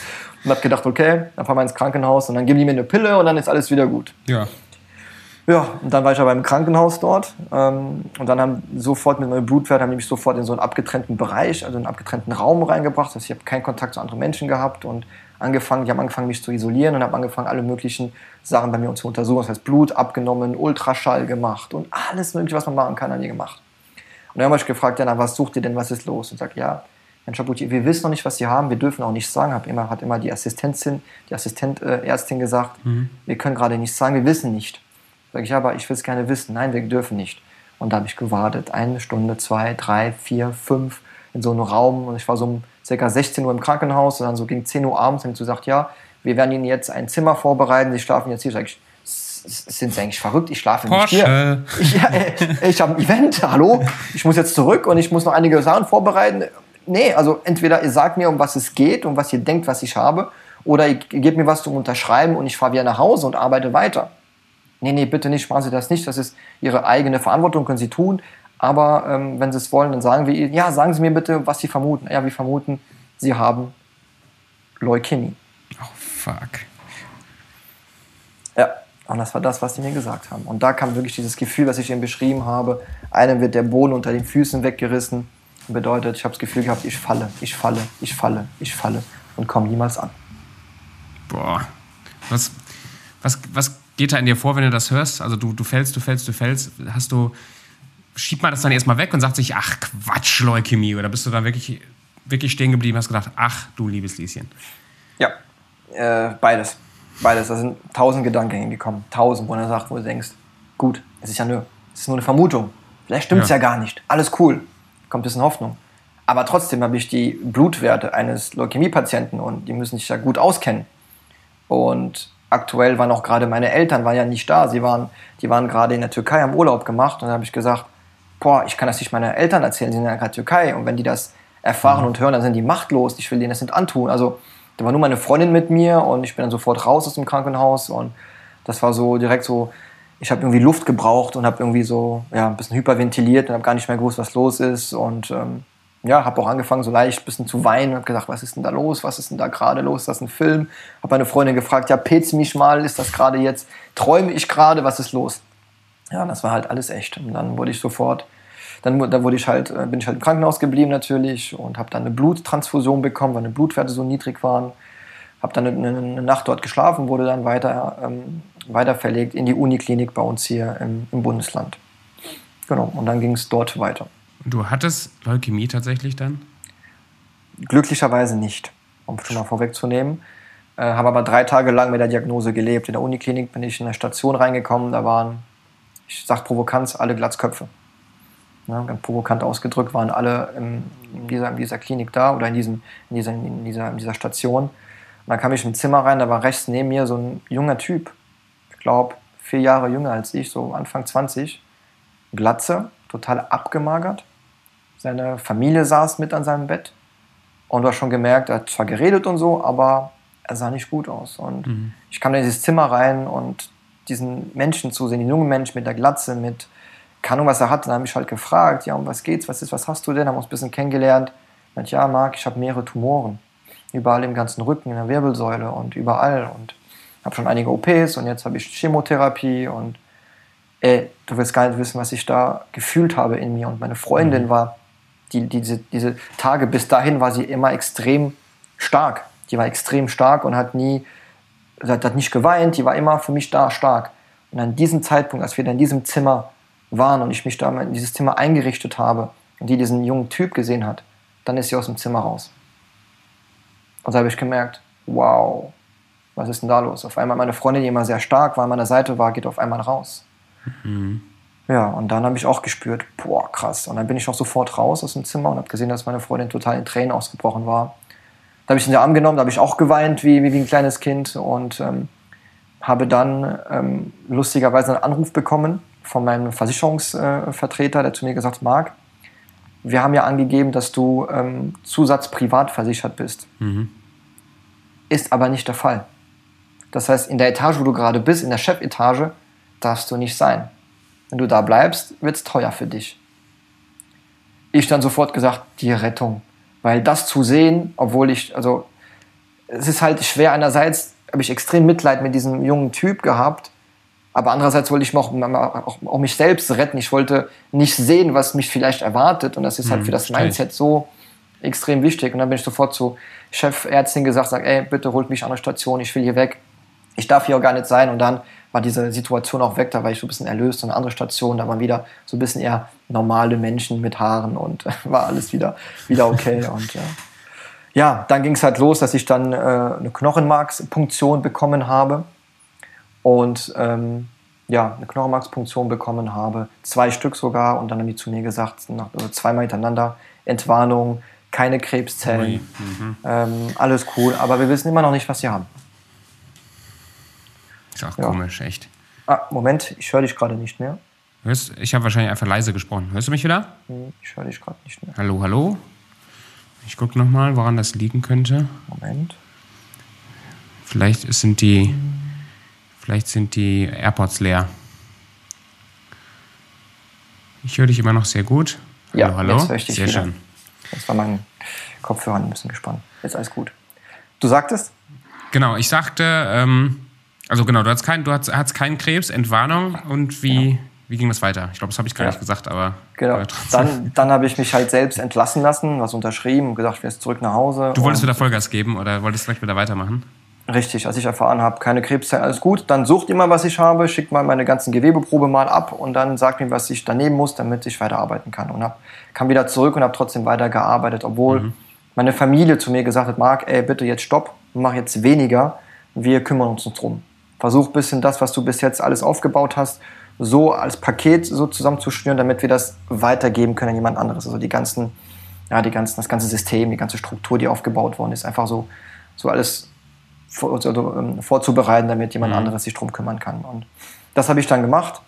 und habe gedacht, okay, dann fahren wir ins Krankenhaus und dann geben die mir eine Pille und dann ist alles wieder gut. Ja. Ja, und dann war ich aber im Krankenhaus dort ähm, und dann haben sofort mit meinem Blutwert haben die mich sofort in so einen abgetrennten Bereich, also einen abgetrennten Raum reingebracht. Das heißt, ich habe keinen Kontakt zu anderen Menschen gehabt und angefangen, die haben angefangen, mich zu isolieren und habe angefangen, alle möglichen Sachen bei mir zu untersuchen. Das heißt, Blut abgenommen, Ultraschall gemacht und alles mögliche, was man machen kann, an mir gemacht. Und dann habe ich gefragt, ja, na, was sucht ihr denn, was ist los? Und sagt, ja, Herrn Chapoutier, wir wissen noch nicht, was Sie haben, wir dürfen auch nicht sagen, hat immer, hat immer die Assistentin, die Assistentärztin äh, gesagt, mhm. wir können gerade nicht sagen, wir wissen nicht. Sag ich, aber ich will es gerne wissen. Nein, wir dürfen nicht. Und da habe ich gewartet, eine Stunde, zwei, drei, vier, fünf in so einem Raum und ich war so um ca. 16 Uhr im Krankenhaus und dann so gegen 10 Uhr abends haben sie gesagt, ja, wir werden Ihnen jetzt ein Zimmer vorbereiten, Sie schlafen jetzt hier. Sag ich, sind Sie eigentlich verrückt? Ich schlafe Porsche. nicht hier. Ich, ja, ich habe ein Event, hallo? Ich muss jetzt zurück und ich muss noch einige Sachen vorbereiten nee, also entweder ihr sagt mir, um was es geht, um was ihr denkt, was ich habe, oder ihr gebt mir was zum Unterschreiben und ich fahre wieder nach Hause und arbeite weiter. Nee, nee, bitte nicht, machen Sie das nicht, das ist Ihre eigene Verantwortung, können Sie tun. Aber ähm, wenn Sie es wollen, dann sagen wir Ihnen, ja, sagen Sie mir bitte, was Sie vermuten. Ja, wir vermuten, Sie haben Leukämie. Oh, fuck. Ja, und das war das, was sie mir gesagt haben. Und da kam wirklich dieses Gefühl, was ich Ihnen beschrieben habe. Einem wird der Boden unter den Füßen weggerissen bedeutet, ich habe das Gefühl gehabt, ich falle, ich falle, ich falle, ich falle und komme niemals an. Boah. Was, was, was geht da in dir vor, wenn du das hörst? Also du, du fällst, du fällst, du fällst. Hast du, schiebt man das dann erstmal weg und sagt sich, ach Quatsch, Leukämie? Oder bist du dann wirklich, wirklich stehen geblieben und hast gedacht, ach du liebes Lieschen? Ja, äh, beides. Beides. Da sind tausend Gedanken hingekommen. Tausend, wo du sagst, wo du denkst, gut, es ist ja nur, es ist nur eine Vermutung. Vielleicht stimmt es ja. ja gar nicht. Alles cool kommt ein bisschen Hoffnung. Aber trotzdem habe ich die Blutwerte eines Leukämiepatienten und die müssen sich ja gut auskennen. Und aktuell waren auch gerade meine Eltern waren ja nicht da. Sie waren, die waren gerade in der Türkei am Urlaub gemacht und dann habe ich gesagt, boah, ich kann das nicht meinen Eltern erzählen, sie sind ja gerade in der Türkei und wenn die das erfahren mhm. und hören, dann sind die machtlos. Ich will denen das nicht antun. Also da war nur meine Freundin mit mir und ich bin dann sofort raus aus dem Krankenhaus und das war so direkt so, ich habe irgendwie Luft gebraucht und habe irgendwie so ja, ein bisschen hyperventiliert und habe gar nicht mehr gewusst, was los ist. Und ähm, ja, habe auch angefangen, so leicht ein bisschen zu weinen habe gedacht, was ist denn da los? Was ist denn da gerade los? Ist das ein Film? Habe meine Freundin gefragt, ja, petz mich mal, ist das gerade jetzt, träume ich gerade, was ist los? Ja, das war halt alles echt. Und dann wurde ich sofort, dann, dann wurde ich halt, äh, bin ich halt im Krankenhaus geblieben natürlich und habe dann eine Bluttransfusion bekommen, weil meine Blutwerte so niedrig waren. Habe dann eine, eine, Nacht dort geschlafen, wurde dann weiter ähm, weiter verlegt in die Uniklinik bei uns hier im, im Bundesland. Genau, und dann ging es dort weiter. Du hattest Leukämie tatsächlich dann? Glücklicherweise nicht, um schon mal vorwegzunehmen. Äh, habe aber drei Tage lang mit der Diagnose gelebt. In der Uniklinik bin ich in eine Station reingekommen, da waren, ich sag provokant, alle Glatzköpfe. Ja, ganz provokant ausgedrückt waren alle in, in, dieser, in dieser Klinik da oder in, diesem, in, dieser, in, dieser, in dieser Station. Und dann kam ich in ein Zimmer rein, da war rechts neben mir so ein junger Typ, glaube, vier Jahre jünger als ich, so Anfang 20. Glatze, total abgemagert. Seine Familie saß mit an seinem Bett. Und du hast schon gemerkt, er hat zwar geredet und so, aber er sah nicht gut aus. Und mhm. ich kam in dieses Zimmer rein und diesen Menschen zu sehen, den jungen Menschen mit der Glatze, mit keine Ahnung, was er hat. Dann habe ich halt gefragt, ja, um was geht's, was ist, was hast du denn? Haben uns ein bisschen kennengelernt. Und ja, Marc, ich habe mehrere Tumoren. Überall im ganzen Rücken, in der Wirbelsäule und überall. Und habe schon einige OPs und jetzt habe ich Chemotherapie und ey, du willst gar nicht wissen, was ich da gefühlt habe in mir. Und meine Freundin mhm. war, die, diese, diese Tage bis dahin war sie immer extrem stark. Die war extrem stark und hat nie, hat, hat nicht geweint, die war immer für mich da stark. Und an diesem Zeitpunkt, als wir dann in diesem Zimmer waren und ich mich da in dieses Zimmer eingerichtet habe und die diesen jungen Typ gesehen hat, dann ist sie aus dem Zimmer raus. Und da habe ich gemerkt, wow, was ist denn da los? Auf einmal meine Freundin, die immer sehr stark war, an meiner Seite war, geht auf einmal raus. Mhm. Ja, und dann habe ich auch gespürt, boah, krass. Und dann bin ich auch sofort raus aus dem Zimmer und habe gesehen, dass meine Freundin total in Tränen ausgebrochen war. Da habe ich sie in den Arm genommen, da habe ich auch geweint wie, wie ein kleines Kind und ähm, habe dann ähm, lustigerweise einen Anruf bekommen von meinem Versicherungsvertreter, der zu mir gesagt hat, Marc, wir haben ja angegeben, dass du ähm, Zusatz privat versichert bist. Mhm. Ist aber nicht der Fall. Das heißt, in der Etage, wo du gerade bist, in der Chefetage, darfst du nicht sein. Wenn du da bleibst, wird es teuer für dich. Ich dann sofort gesagt, die Rettung. Weil das zu sehen, obwohl ich, also es ist halt schwer. Einerseits habe ich extrem Mitleid mit diesem jungen Typ gehabt, aber andererseits wollte ich auch, auch, auch, mich selbst retten. Ich wollte nicht sehen, was mich vielleicht erwartet. Und das ist halt mhm, für das Mindset so extrem wichtig. Und dann bin ich sofort zu Chefärztin gesagt, sag, ey, bitte holt mich an der Station, ich will hier weg. Ich darf hier auch gar nicht sein. Und dann war diese Situation auch weg, da war ich so ein bisschen erlöst. Und eine andere Station, da waren wieder so ein bisschen eher normale Menschen mit Haaren und war alles wieder, wieder okay. und ja. ja, dann ging es halt los, dass ich dann äh, eine Knochenmarkspunktion bekommen habe und ähm, ja, eine Knochenmarkspunktion bekommen habe, zwei Stück sogar, und dann haben die zu mir gesagt, nach, also zweimal hintereinander, Entwarnung, keine Krebszellen, mhm. ähm, alles cool, aber wir wissen immer noch nicht, was sie haben. Ist auch ja. komisch, echt. Ah, Moment, ich höre dich gerade nicht mehr. Hörst, ich habe wahrscheinlich einfach leise gesprochen. Hörst du mich wieder? Hm, ich höre dich gerade nicht mehr. Hallo, hallo. Ich gucke nochmal, woran das liegen könnte. Moment. Vielleicht sind die, vielleicht sind die AirPods leer. Ich höre dich immer noch sehr gut. Hallo, ja, hallo. Jetzt höre ich dich sehr wieder. schön. Jetzt war mein Kopfhörer ein bisschen gespannt. Jetzt alles gut. Du sagtest? Genau, ich sagte, ähm, also genau, du hattest, kein, du hattest, keinen Krebs, Entwarnung und wie, ja. wie ging das weiter? Ich glaube, das habe ich gar ja. nicht gesagt, aber. Genau. Dann, dann habe ich mich halt selbst entlassen lassen, was unterschrieben und gesagt, ich jetzt zurück nach Hause. Du wolltest wieder Vollgas geben oder wolltest gleich wieder weitermachen? Richtig, als ich erfahren habe, keine Krebszellen, alles gut, dann sucht immer, was ich habe, schickt mal meine ganzen Gewebeprobe mal ab und dann sagt mir, was ich daneben muss, damit ich weiterarbeiten kann. Und hab, kam wieder zurück und habe trotzdem weitergearbeitet, obwohl mhm. meine Familie zu mir gesagt hat, Marc, ey, bitte jetzt stopp, mach jetzt weniger, wir kümmern uns drum. Versuch ein bisschen das, was du bis jetzt alles aufgebaut hast, so als Paket so zusammenzuschnüren, damit wir das weitergeben können an jemand anderes. Also die ganzen, ja, die ganzen, das ganze System, die ganze Struktur, die aufgebaut worden ist, einfach so, so alles vor, also, ähm, vorzubereiten, damit jemand mhm. anderes sich drum kümmern kann. Und das habe ich dann gemacht.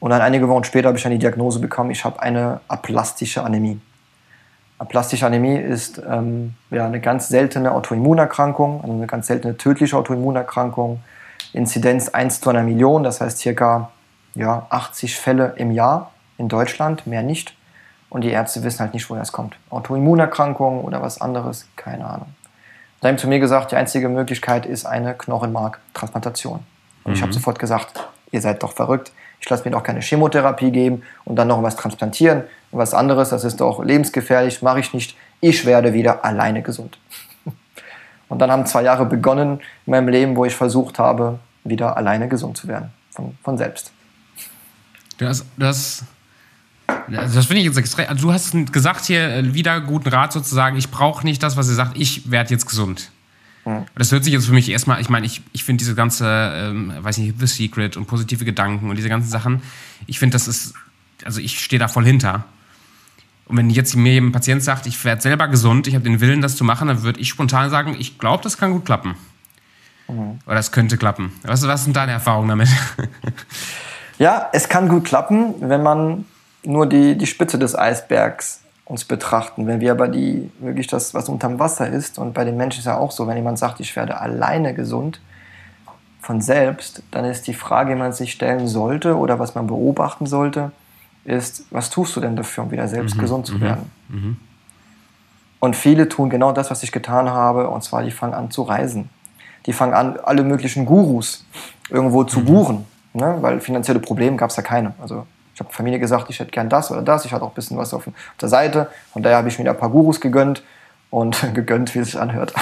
Und dann einige Wochen später habe ich dann die Diagnose bekommen, ich habe eine aplastische Anämie. Aplastische Anämie ist ähm, ja, eine ganz seltene Autoimmunerkrankung, also eine ganz seltene tödliche Autoimmunerkrankung Inzidenz 1 zu einer Million, das heißt circa ja, 80 Fälle im Jahr in Deutschland, mehr nicht. Und die Ärzte wissen halt nicht, woher es kommt. Autoimmunerkrankung oder was anderes, keine Ahnung. Sie haben zu mir gesagt, die einzige Möglichkeit ist eine Knochenmarktransplantation. Und mhm. ich habe sofort gesagt, ihr seid doch verrückt. Ich lasse mir doch keine Chemotherapie geben und dann noch was transplantieren. Und was anderes, das ist doch lebensgefährlich, mache ich nicht. Ich werde wieder alleine gesund. Und dann haben zwei Jahre begonnen in meinem Leben, wo ich versucht habe, wieder alleine gesund zu werden. Von, von selbst. Das, das, das finde ich jetzt extrem. Also du hast gesagt hier äh, wieder guten Rat sozusagen, ich brauche nicht das, was ihr sagt, ich werde jetzt gesund. Hm. Das hört sich jetzt für mich erstmal, ich meine, ich, ich finde diese ganze, ähm, weiß nicht, The Secret und positive Gedanken und diese ganzen Sachen, ich finde, das ist, also ich stehe da voll hinter. Und wenn jetzt mir ein Patient sagt, ich werde selber gesund, ich habe den Willen, das zu machen, dann würde ich spontan sagen, ich glaube, das kann gut klappen. Mhm. Oder es könnte klappen. Was, was sind deine Erfahrungen damit? ja, es kann gut klappen, wenn man nur die, die Spitze des Eisbergs uns betrachten. Wenn wir aber die, wirklich das, was unterm Wasser ist, und bei den Menschen ist ja auch so, wenn jemand sagt, ich werde alleine gesund, von selbst, dann ist die Frage, die man sich stellen sollte oder was man beobachten sollte, ist, was tust du denn dafür, um wieder selbst mhm. gesund zu mhm. werden? Mhm. Und viele tun genau das, was ich getan habe, und zwar die fangen an zu reisen. Die fangen an, alle möglichen Gurus irgendwo zu mhm. buchen, ne? weil finanzielle Probleme gab es ja keine. Also ich habe Familie gesagt, ich hätte gern das oder das. Ich hatte auch ein bisschen was auf, der Seite. Von daher habe ich mir ein paar Gurus gegönnt und gegönnt, wie es sich anhört.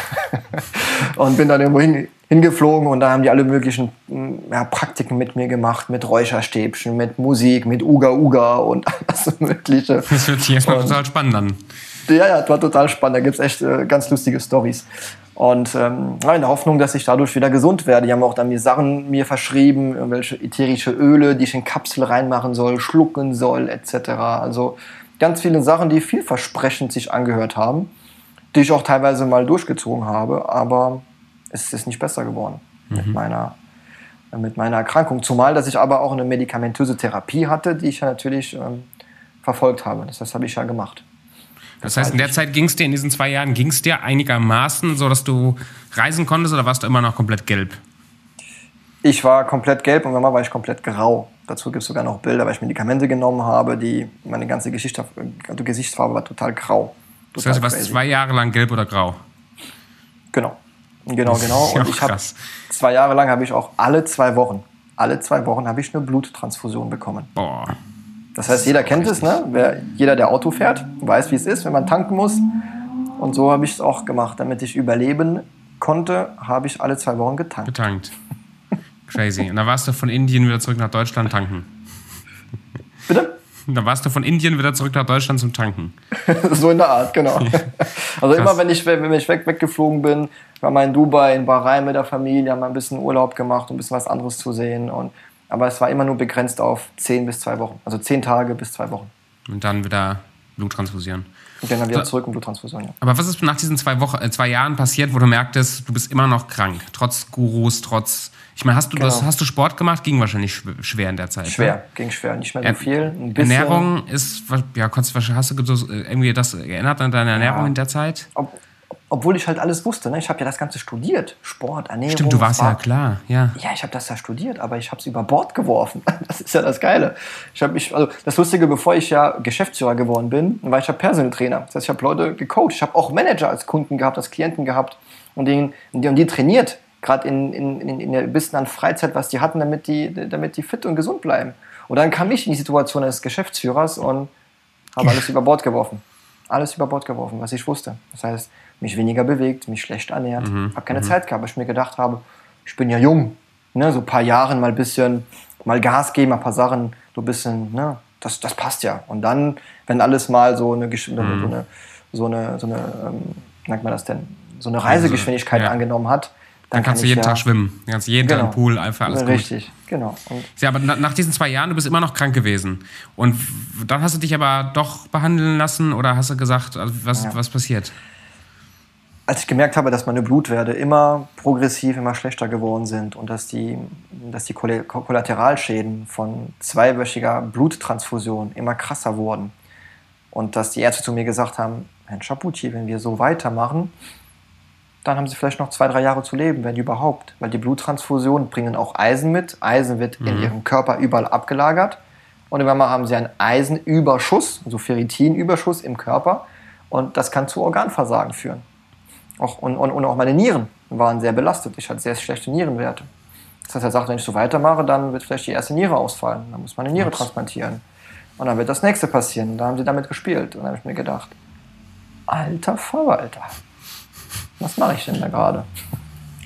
und bin dann irgendwo hin, hingeflogen und da haben die alle möglichen mm, ja, Praktiken mit mir gemacht, mit Räucherstäbchen, mit Musik, mit Uga Uga und alles Mögliche. Das hört sich erstmal total spannend an. Ja, ja, das war total spannend. Da gibt es echt äh, ganz lustige Stories. Und ähm, in der Hoffnung, dass ich dadurch wieder gesund werde. Die haben auch dann mir Sachen mir verschrieben, irgendwelche ätherische Öle, die ich in Kapsel reinmachen soll, schlucken soll, etc. Also ganz viele Sachen, die vielversprechend sich angehört haben, die ich auch teilweise mal durchgezogen habe, aber es ist nicht besser geworden mhm. mit, meiner, mit meiner Erkrankung. Zumal, dass ich aber auch eine medikamentöse Therapie hatte, die ich ja natürlich ähm, verfolgt habe. Das, das habe ich ja gemacht. Das heißt, in der Zeit ging es dir, in diesen zwei Jahren, ging es dir einigermaßen, so dass du reisen konntest oder warst du immer noch komplett gelb? Ich war komplett gelb und irgendwann war ich komplett grau. Dazu gibt es sogar noch Bilder, weil ich Medikamente genommen habe, die meine ganze Gesicht, die Gesichtsfarbe war total grau. Total das heißt, du warst zwei Jahre lang gelb oder grau? Genau. Genau, genau. Und ich habe zwei Jahre lang habe ich auch alle zwei Wochen, alle zwei Wochen habe ich eine Bluttransfusion bekommen. Boah. Das heißt, jeder kennt es, ne? Wer, jeder, der Auto fährt, weiß, wie es ist, wenn man tanken muss. Und so habe ich es auch gemacht. Damit ich überleben konnte, habe ich alle zwei Wochen getankt. Getankt. Crazy. Und dann warst du von Indien wieder zurück nach Deutschland tanken. Bitte? Da warst du von Indien wieder zurück nach Deutschland zum Tanken. so in der Art, genau. Also Krass. immer, wenn ich, wenn ich weg, weggeflogen bin, war mal in Dubai, in Bahrain mit der Familie, haben wir ein bisschen Urlaub gemacht, um ein bisschen was anderes zu sehen. Und aber es war immer nur begrenzt auf zehn bis zwei Wochen. Also zehn Tage bis zwei Wochen. Und dann wieder Bluttransfusion. Und dann wieder zurück und Bluttransfusion, ja. Aber was ist nach diesen zwei, Wochen, äh, zwei Jahren passiert, wo du merktest, du bist immer noch krank? Trotz Gurus, trotz. Ich meine, hast du, genau. das, hast du Sport gemacht? Ging wahrscheinlich schwer in der Zeit. Schwer, ne? ging schwer. Nicht mehr so viel. Ernährung ist, ja, hast du irgendwie das geändert an deine Ernährung ja. in der Zeit? Ob, obwohl ich halt alles wusste. Ne? Ich habe ja das Ganze studiert. Sport, Ernährung. Stimmt, du warst war, ja klar, ja. Ja, ich habe das ja studiert, aber ich habe es über Bord geworfen. Das ist ja das Geile. Ich habe mich, also das Lustige, bevor ich ja Geschäftsführer geworden bin, war ich ja Personal Trainer. Das heißt, ich habe Leute gecoacht. Ich habe auch Manager als Kunden gehabt, als Klienten gehabt und die, und die, und die trainiert, gerade in, in, in, in der bisschen an Freizeit, was die hatten, damit die, damit die fit und gesund bleiben. Und dann kam ich in die Situation des Geschäftsführers und habe alles über Bord geworfen. Alles über Bord geworfen, was ich wusste. Das heißt, mich weniger bewegt, mich schlecht ernährt, mhm. habe keine mhm. Zeit gehabt, weil ich mir gedacht habe, ich bin ja jung, ne, so ein paar Jahren mal ein bisschen, mal Gas geben, ein paar Sachen, so ein bisschen, ne, das, das passt ja. Und dann, wenn alles mal so eine, mhm. so eine, so eine, so eine ähm, nennt man das denn, so eine Reisegeschwindigkeit ja. angenommen hat, dann, dann kannst kann du jeden ja, Tag schwimmen. Du kannst jeden genau. Tag im Pool, einfach alles Richtig, gut. genau. Und ja, aber nach diesen zwei Jahren, du bist immer noch krank gewesen. Und dann hast du dich aber doch behandeln lassen oder hast du gesagt, also was, ja. was passiert? Als ich gemerkt habe, dass meine Blutwerte immer progressiv, immer schlechter geworden sind und dass die, dass die Kollateralschäden von zweiwöchiger Bluttransfusion immer krasser wurden und dass die Ärzte zu mir gesagt haben, Herr Chaputi, wenn wir so weitermachen, dann haben Sie vielleicht noch zwei, drei Jahre zu leben, wenn überhaupt. Weil die Bluttransfusionen bringen auch Eisen mit. Eisen wird mhm. in Ihrem Körper überall abgelagert. Und irgendwann haben Sie einen Eisenüberschuss, also Ferritinüberschuss im Körper. Und das kann zu Organversagen führen. Auch, und, und, und auch meine Nieren waren sehr belastet. Ich hatte sehr schlechte Nierenwerte. Das heißt, er sagt, wenn ich so weitermache, dann wird vielleicht die erste Niere ausfallen. Dann muss man eine Niere transplantieren. Und dann wird das nächste passieren. Und da haben sie damit gespielt. Und dann habe ich mir gedacht, alter Verwalter, was mache ich denn da gerade?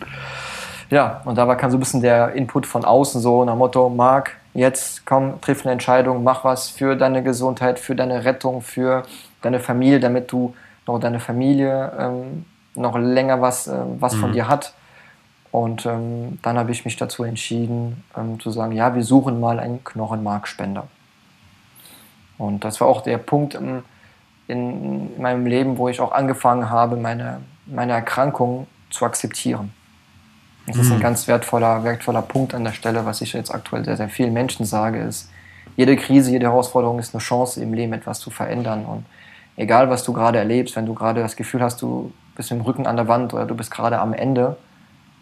ja, und da war so ein bisschen der Input von außen so nach Motto, Marc, jetzt komm, triff eine Entscheidung, mach was für deine Gesundheit, für deine Rettung, für deine Familie, damit du noch deine Familie ähm, noch länger was, äh, was mhm. von dir hat. Und ähm, dann habe ich mich dazu entschieden, ähm, zu sagen, ja, wir suchen mal einen Knochenmarkspender. Und das war auch der Punkt im, in, in meinem Leben, wo ich auch angefangen habe, meine, meine Erkrankung zu akzeptieren. Das mhm. ist ein mhm. ganz wertvoller, wertvoller Punkt an der Stelle, was ich jetzt aktuell sehr, sehr vielen Menschen sage, ist, jede Krise, jede Herausforderung ist eine Chance im Leben, etwas zu verändern. Und egal, was du gerade erlebst, wenn du gerade das Gefühl hast, du bist mit dem Rücken an der Wand oder du bist gerade am Ende,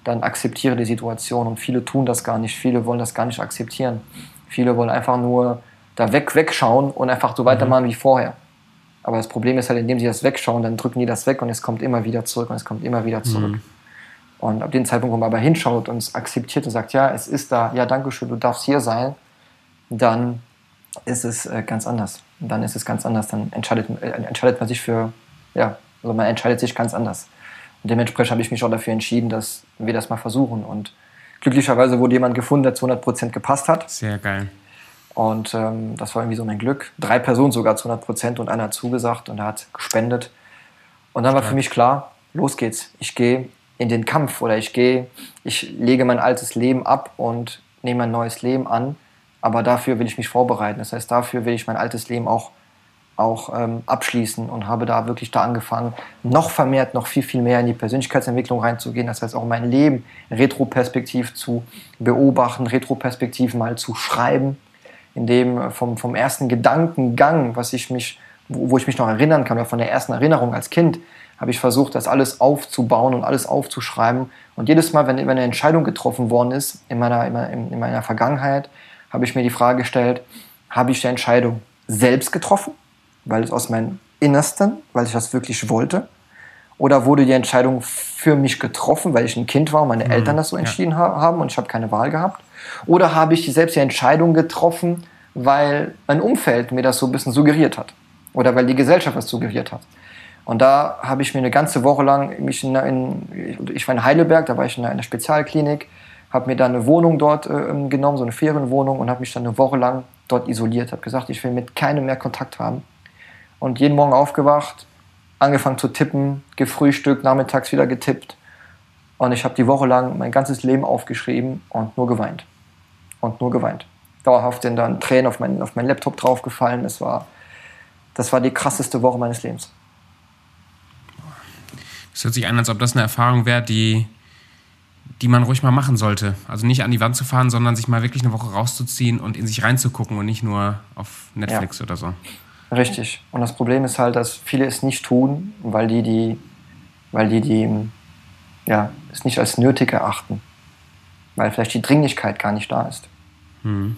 dann akzeptiere die Situation. Und viele tun das gar nicht. Viele wollen das gar nicht akzeptieren. Viele wollen einfach nur da weg, wegschauen und einfach so weitermachen mhm. wie vorher. Aber das Problem ist halt, indem sie das wegschauen, dann drücken die das weg und es kommt immer wieder zurück und es kommt immer wieder zurück. Mhm. Und ab dem Zeitpunkt, wo man aber hinschaut und es akzeptiert und sagt, ja, es ist da, ja, danke schön, du darfst hier sein, dann ist es äh, ganz anders. Und dann ist es ganz anders. Dann entscheidet, äh, entscheidet man sich für, ja, Also man entscheidet sich ganz anders. Und dementsprechend habe ich mich auch dafür entschieden, dass wir das mal versuchen. Und glücklicherweise wurde jemand gefunden, der zu 100 Prozent gepasst hat. Sehr geil. Und ähm, das war irgendwie so mein Glück. Drei Personen sogar zu 100 Prozent und einer hat zugesagt und er hat gespendet. Und dann war für mich klar, los geht's. Ich gehe in den Kampf oder ich gehe, ich lege mein altes Leben ab und nehme ein neues Leben an. Aber dafür will ich mich vorbereiten. Das heißt, dafür will ich mein altes Leben auch, auch ähm, abschließen und habe da wirklich da angefangen, noch vermehrt, noch viel, viel mehr in die Persönlichkeitsentwicklung reinzugehen. Das heißt, auch mein Leben retroperspektiv zu beobachten, retroperspektiv mal zu schreiben in dem äh, vom, vom ersten Gedankengang, was ich mich, wo, wo ich mich noch erinnern kann, oder von der ersten Erinnerung als Kind, habe ich versucht, das alles aufzubauen und alles aufzuschreiben. Und jedes Mal, wenn, wenn eine Entscheidung getroffen worden ist in meiner, in, in meiner Vergangenheit, habe ich mir die Frage gestellt, habe ich die Entscheidung selbst getroffen, weil es aus meinem Innersten, weil ich das wirklich wollte? Oder wurde die Entscheidung für mich getroffen, weil ich ein Kind war und meine mhm, Eltern das so entschieden ja. haben und ich habe keine Wahl gehabt? Oder habe ich selbst die Entscheidung getroffen, weil mein Umfeld mir das so ein bisschen suggeriert hat? Oder weil die Gesellschaft das suggeriert hat? Und da habe ich mir eine ganze Woche lang, mich in, in, ich war in Heidelberg, da war ich in einer Spezialklinik, habe mir da eine Wohnung dort äh, genommen, so eine Ferienwohnung und habe mich dann eine Woche lang dort isoliert. Habe gesagt, ich will mit keinem mehr Kontakt haben. Und jeden Morgen aufgewacht, angefangen zu tippen, gefrühstückt, nachmittags wieder getippt. Und ich habe die Woche lang mein ganzes Leben aufgeschrieben und nur geweint und nur geweint. Dauerhaft sind dann Tränen auf meinen auf mein Laptop draufgefallen. Das war, das war die krasseste Woche meines Lebens. Es hört sich an, als ob das eine Erfahrung wäre, die, die man ruhig mal machen sollte. Also nicht an die Wand zu fahren, sondern sich mal wirklich eine Woche rauszuziehen und in sich reinzugucken und nicht nur auf Netflix ja. oder so. Richtig. Und das Problem ist halt, dass viele es nicht tun, weil die die, weil die, die ja, es nicht als nötig erachten weil vielleicht die Dringlichkeit gar nicht da ist. Hm.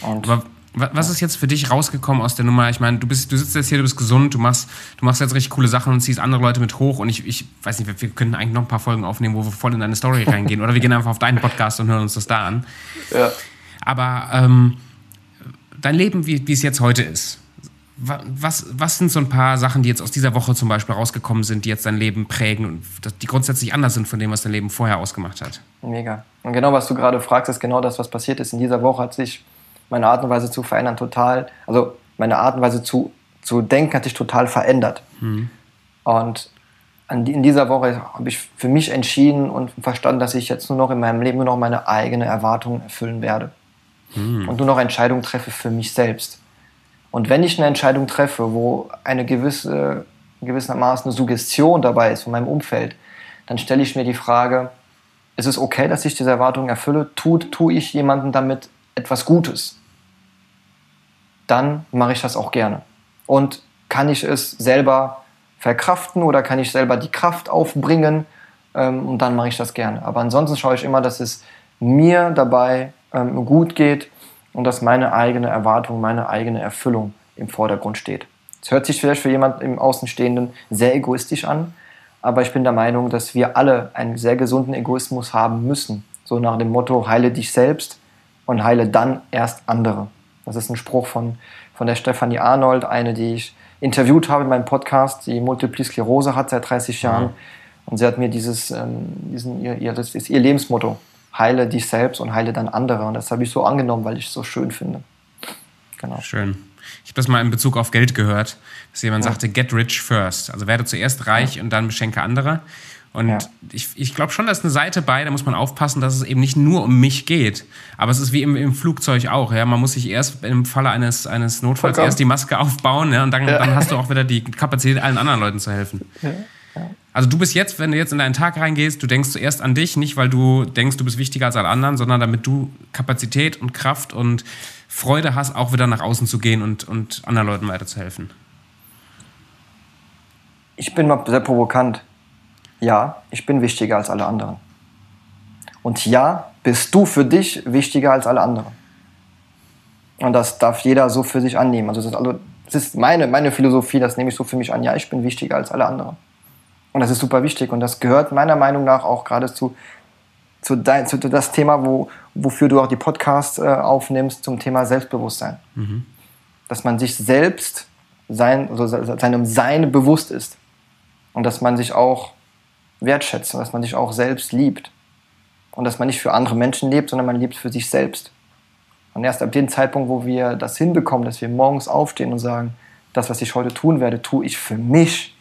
Und, Aber was ist jetzt für dich rausgekommen aus der Nummer? Ich meine, du, bist, du sitzt jetzt hier, du bist gesund, du machst, du machst jetzt richtig coole Sachen und ziehst andere Leute mit hoch. Und ich, ich weiß nicht, wir könnten eigentlich noch ein paar Folgen aufnehmen, wo wir voll in deine Story reingehen. Oder wir gehen einfach auf deinen Podcast und hören uns das da an. Ja. Aber ähm, dein Leben, wie, wie es jetzt heute ist, was, was sind so ein paar Sachen, die jetzt aus dieser Woche zum Beispiel rausgekommen sind, die jetzt dein Leben prägen und die grundsätzlich anders sind von dem, was dein Leben vorher ausgemacht hat? Mega. Und genau, was du gerade fragst, ist genau das, was passiert ist. In dieser Woche hat sich meine Art und Weise zu verändern total, also meine Art und Weise zu, zu denken hat sich total verändert. Hm. Und in dieser Woche habe ich für mich entschieden und verstanden, dass ich jetzt nur noch in meinem Leben nur noch meine eigene Erwartungen erfüllen werde. Hm. Und nur noch Entscheidungen treffe für mich selbst. Und wenn ich eine Entscheidung treffe, wo eine gewisse, gewissermaßen eine Suggestion dabei ist von meinem Umfeld, dann stelle ich mir die Frage, ist es okay, dass ich diese Erwartung erfülle? Tut, tue ich jemandem damit etwas Gutes? Dann mache ich das auch gerne. Und kann ich es selber verkraften oder kann ich selber die Kraft aufbringen? Ähm, und dann mache ich das gerne. Aber ansonsten schaue ich immer, dass es mir dabei ähm, gut geht und dass meine eigene Erwartung, meine eigene Erfüllung im Vordergrund steht. Es hört sich vielleicht für jemanden im Außenstehenden sehr egoistisch an, aber ich bin der Meinung, dass wir alle einen sehr gesunden Egoismus haben müssen. So nach dem Motto, heile dich selbst und heile dann erst andere. Das ist ein Spruch von, von der Stefanie Arnold, eine, die ich interviewt habe in meinem Podcast, die Multiple Sklerose hat seit 30 Jahren. Mhm. Und sie hat mir dieses, ähm, diesen, ihr, ihr, das ist ihr Lebensmotto heile dich selbst und heile dann andere. Und das habe ich so angenommen, weil ich es so schön finde. Genau. Schön. Ich habe das mal in Bezug auf Geld gehört, dass jemand ja. sagte, get rich first. Also werde zuerst reich ja. und dann beschenke andere. Und ja. ich, ich glaube schon, da ist eine Seite bei, da muss man aufpassen, dass es eben nicht nur um mich geht. Aber es ist wie im, im Flugzeug auch. Ja? Man muss sich erst im Falle eines, eines Notfalls Vollkommen. erst die Maske aufbauen ja? und dann, dann hast du auch wieder die Kapazität, allen anderen Leuten zu helfen. Also du bist jetzt, wenn du jetzt in deinen Tag reingehst, du denkst zuerst an dich, nicht weil du denkst, du bist wichtiger als alle anderen, sondern damit du Kapazität und Kraft und Freude hast, auch wieder nach außen zu gehen und, und anderen Leuten weiterzuhelfen. Ich bin mal sehr provokant. Ja, ich bin wichtiger als alle anderen. Und ja, bist du für dich wichtiger als alle anderen. Und das darf jeder so für sich annehmen. Also das ist, also, das ist meine, meine Philosophie, das nehme ich so für mich an. Ja, ich bin wichtiger als alle anderen. Und das ist super wichtig und das gehört meiner Meinung nach auch gerade zu, zu, dein, zu das Thema, wo, wofür du auch die Podcasts äh, aufnimmst, zum Thema Selbstbewusstsein. Mhm. Dass man sich selbst sein, also seinem Sein bewusst ist. Und dass man sich auch wertschätzt und dass man sich auch selbst liebt. Und dass man nicht für andere Menschen lebt, sondern man lebt für sich selbst. Und erst ab dem Zeitpunkt, wo wir das hinbekommen, dass wir morgens aufstehen und sagen, das, was ich heute tun werde, tue ich für mich,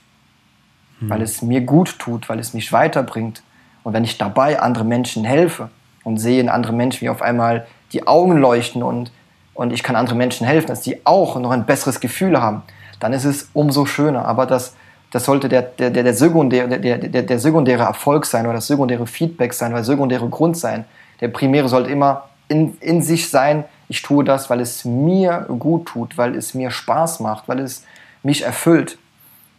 hm. weil es mir gut tut, weil es mich weiterbringt. Und wenn ich dabei andere Menschen helfe und sehe in andere Menschen, wie auf einmal die Augen leuchten und, und ich kann anderen Menschen helfen, dass die auch noch ein besseres Gefühl haben, dann ist es umso schöner. Aber das, das sollte der, der, der, der, sekundäre, der, der, der sekundäre Erfolg sein oder das sekundäre Feedback sein oder der sekundäre Grund sein. Der primäre sollte immer in, in sich sein, ich tue das, weil es mir gut tut, weil es mir Spaß macht, weil es mich erfüllt.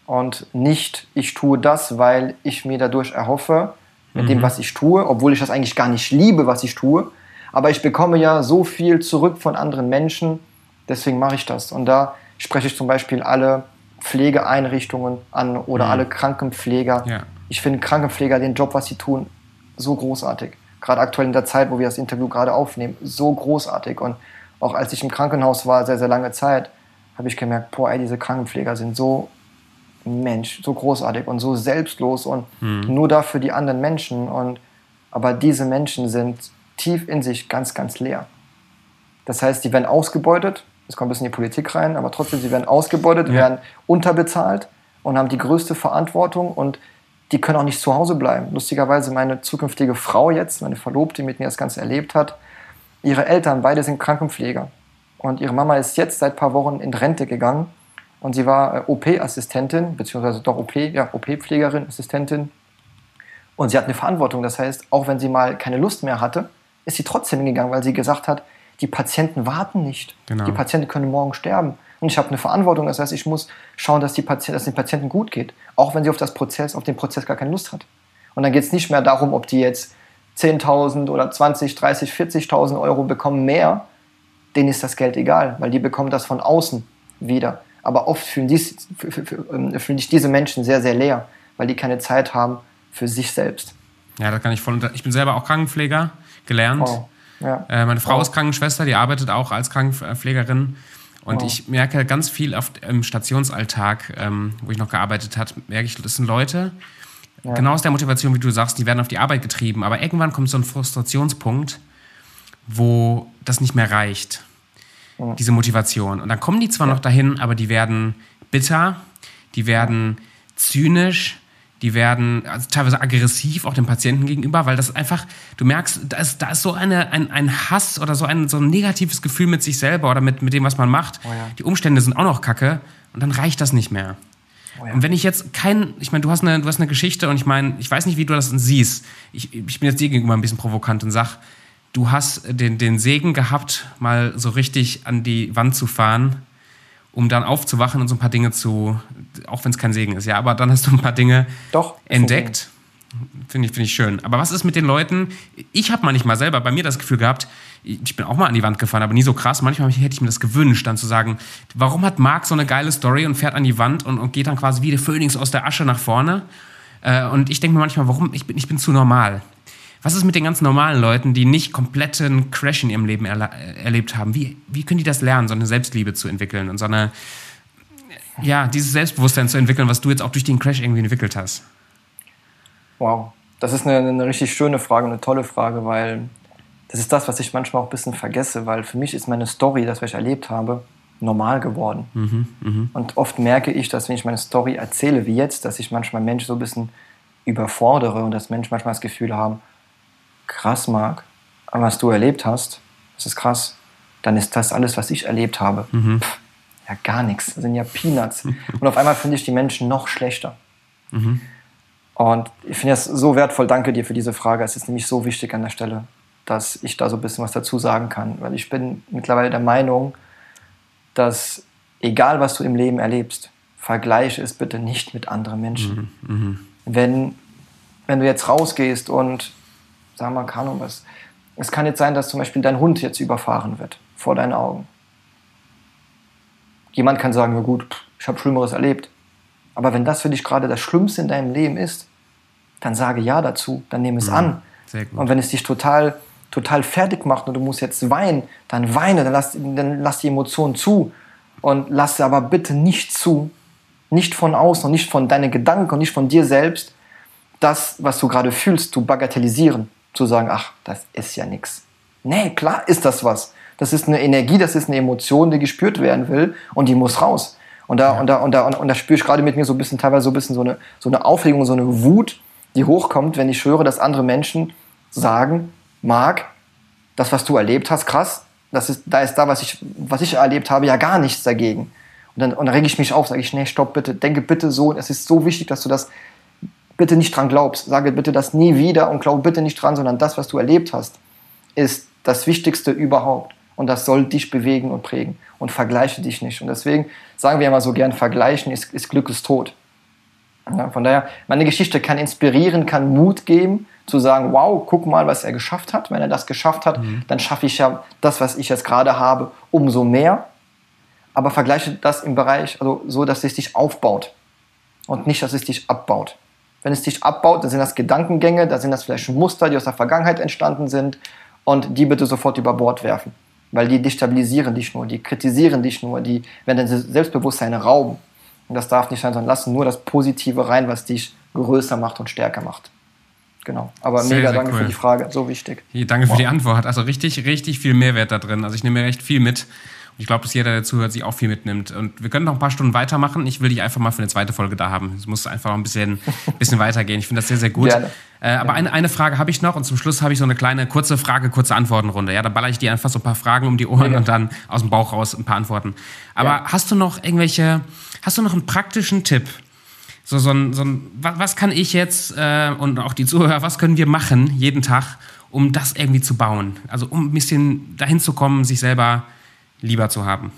Und nicht, ich tue das, weil ich mir dadurch erhoffe, mit mhm. dem, was ich tue, obwohl ich das eigentlich gar nicht liebe, was ich tue. Aber ich bekomme ja so viel zurück von anderen Menschen, deswegen mache ich das. Und da spreche ich zum Beispiel alle Pflegeeinrichtungen an oder mhm. alle Krankenpfleger. Ja. Ich finde Krankenpfleger den Job, was sie tun, so großartig. Gerade aktuell in der Zeit, wo wir das Interview gerade aufnehmen, so großartig. Und auch als ich im Krankenhaus war, sehr, sehr lange Zeit, habe ich gemerkt, boah, ey, diese Krankenpfleger sind so Mensch, so großartig und so selbstlos und mhm. nur dafür die anderen Menschen. Und, aber diese Menschen sind tief in sich ganz, ganz leer. Das heißt, die werden ausgebeutet, es kommt ein bisschen in die Politik rein, aber trotzdem, sie werden ausgebeutet, ja. werden unterbezahlt und haben die größte Verantwortung und die können auch nicht zu Hause bleiben. Lustigerweise meine zukünftige Frau jetzt, meine Verlobte, die mit mir das Ganze erlebt hat, ihre Eltern, beide sind Krankenpfleger. Und ihre Mama ist jetzt seit ein paar Wochen in Rente gegangen und sie war äh, OP-Assistentin, beziehungsweise doch OP, ja, OP-Pflegerin, Assistentin. Und sie hat eine Verantwortung. Das heißt, auch wenn sie mal keine Lust mehr hatte, ist sie trotzdem hingegangen, weil sie gesagt hat, die Patienten warten nicht. Genau. Die Patienten können morgen sterben. Und ich habe eine Verantwortung. Das heißt, ich muss schauen, dass, die Patient, dass den Patienten gut geht. Auch wenn sie auf, das Prozess, auf den Prozess gar keine Lust hat. Und dann geht es nicht mehr darum, ob die jetzt 10.000 oder 20, 30, 40.000 Euro bekommen mehr. Denen ist das Geld egal, weil die bekommen das von außen wieder. Aber oft fühlen, dies, ähm, fühlen sich diese Menschen sehr, sehr leer, weil die keine Zeit haben für sich selbst. Ja, das kann ich voll unter. Ich bin selber auch Krankenpfleger, gelernt. Oh. Ja. Äh, meine Frau oh. ist Krankenschwester, die arbeitet auch als Krankenpflegerin. Und oh. ich merke ganz viel oft im Stationsalltag, ähm, wo ich noch gearbeitet habe, merke ich, das sind Leute, ja. genau aus der Motivation, wie du sagst, die werden auf die Arbeit getrieben. Aber irgendwann kommt so ein Frustrationspunkt, wo das nicht mehr reicht, ja. diese Motivation. Und dann kommen die zwar ja. noch dahin, aber die werden bitter, die werden zynisch, die werden also teilweise aggressiv auch dem Patienten gegenüber, weil das einfach, du merkst, da ist, da ist so eine, ein, ein Hass oder so ein, so ein negatives Gefühl mit sich selber oder mit, mit dem, was man macht. Oh ja. Die Umstände sind auch noch kacke und dann reicht das nicht mehr. Oh ja. Und wenn ich jetzt kein, ich meine, du hast eine, du hast eine Geschichte und ich meine, ich weiß nicht, wie du das siehst. Ich, ich bin jetzt dir gegenüber ein bisschen provokant und sag, du hast den, den Segen gehabt, mal so richtig an die Wand zu fahren um dann aufzuwachen und so ein paar Dinge zu, auch wenn es kein Segen ist, ja, aber dann hast du ein paar Dinge Doch, entdeckt. Finde ich, find ich schön. Aber was ist mit den Leuten? Ich habe manchmal selber bei mir das Gefühl gehabt, ich bin auch mal an die Wand gefahren, aber nie so krass. Manchmal hätte ich mir das gewünscht, dann zu sagen, warum hat Marc so eine geile Story und fährt an die Wand und, und geht dann quasi wie der Phönix aus der Asche nach vorne? Äh, und ich denke mir manchmal, warum? Ich bin, ich bin zu normal. Was ist mit den ganz normalen Leuten, die nicht kompletten Crash in ihrem Leben erle erlebt haben? Wie, wie können die das lernen, so eine Selbstliebe zu entwickeln und so eine, ja, dieses Selbstbewusstsein zu entwickeln, was du jetzt auch durch den Crash irgendwie entwickelt hast? Wow, das ist eine, eine richtig schöne Frage, eine tolle Frage, weil das ist das, was ich manchmal auch ein bisschen vergesse, weil für mich ist meine Story, das, was ich erlebt habe, normal geworden. Mhm, mh. Und oft merke ich, dass wenn ich meine Story erzähle, wie jetzt, dass ich manchmal Menschen so ein bisschen überfordere und dass Menschen manchmal das Gefühl haben, krass, Marc, was du erlebt hast, das ist krass, dann ist das alles, was ich erlebt habe. Mhm. Pff, ja, gar nichts. Das sind ja Peanuts. Und auf einmal finde ich die Menschen noch schlechter. Mhm. Und ich finde es so wertvoll. Danke dir für diese Frage. Es ist nämlich so wichtig an der Stelle, dass ich da so ein bisschen was dazu sagen kann. Weil ich bin mittlerweile der Meinung, dass egal was du im Leben erlebst, vergleiche es bitte nicht mit anderen Menschen. Mhm. mhm. Wenn, wenn du jetzt rausgehst und sagen wir, keine Ahnung was. Es kann jetzt sein, dass zum Beispiel dein Hund jetzt überfahren wird, vor deinen Augen. Jemand kann sagen, ja gut, ich habe Schlimmeres erlebt. Aber wenn das für dich gerade das Schlimmste in deinem Leben ist, dann sage ja dazu, dann nehme es ja, an. Und wenn es dich total, total fertig macht und du musst jetzt weinen, dann weine, dann lass, dann lass die Emotionen zu. Und lass aber bitte nicht zu, Nicht von außen und nicht von deinen Gedanken und nicht von dir selbst, das, was du gerade fühlst, zu bagatellisieren. Zu sagen, ach, das ist ja nichts. Nee, klar ist das was. Das ist eine Energie, das ist eine Emotion, die gespürt werden will und die muss raus. Und da, ja. und da, und da, und, und da spüre ich gerade mit mir so ein bisschen, teilweise so ein bisschen so eine, so eine Aufregung, so eine Wut, die hochkommt, wenn ich höre, dass andere Menschen sagen, Marc, das, was du erlebt hast, krass, das ist, da ist da, was ich, was ich erlebt habe, ja gar nichts dagegen. Und dann, und dann rege ich mich auf, sage ich, nee, stopp bitte, denke bitte so, es ist so wichtig, dass du das bitte nicht dran glaubst. Sage bitte das nie wieder und glaube bitte nicht dran, sondern das, was du erlebt hast, ist das Wichtigste überhaupt. Und das soll dich bewegen und prägen. Und vergleiche dich nicht. Und deswegen sagen wir immer so gern, vergleichen ist, ist Glück ist tot. Ja, von daher, meine Geschichte kann inspirieren, kann Mut geben, zu sagen, wow, guck mal, was er geschafft hat. Wenn er das geschafft hat, mhm. dann schaffe ich ja das, was ich jetzt gerade habe, umso mehr. Aber vergleiche das im Bereich, also so, dass es dich aufbaut und nicht, dass es dich abbaut. Wenn es dich abbaut, dann sind das Gedankengänge, da sind das vielleicht Muster, die aus der Vergangenheit entstanden sind und die bitte sofort über Bord werfen. Weil die destabilisieren dich nur, die kritisieren dich nur, die werden dein Selbstbewusstsein rauben. Und das darf nicht sein, sondern lassen nur das Positive rein, was dich größer macht und stärker macht. Genau. Aber sehr, mega sehr danke cool. für die Frage, so wichtig. Danke wow. für die Antwort. Also richtig, richtig viel Mehrwert da drin. Also ich nehme recht viel mit. Ich glaube, dass jeder, der zuhört, sich auch viel mitnimmt. Und wir können noch ein paar Stunden weitermachen. Ich will dich einfach mal für eine zweite Folge da haben. Es muss einfach noch ein bisschen, bisschen weitergehen. Ich finde das sehr, sehr gut. Gerne. Äh, aber eine, eine Frage habe ich noch und zum Schluss habe ich so eine kleine kurze Frage, kurze Antwortenrunde. Ja, da baller ich dir einfach so ein paar Fragen um die Ohren ja. und dann aus dem Bauch raus ein paar Antworten. Aber ja. hast du noch irgendwelche, hast du noch einen praktischen Tipp, so, so ein, so ein was, was kann ich jetzt äh, und auch die Zuhörer, was können wir machen jeden Tag, um das irgendwie zu bauen? Also um ein bisschen dahin zu kommen, sich selber lieber zu haben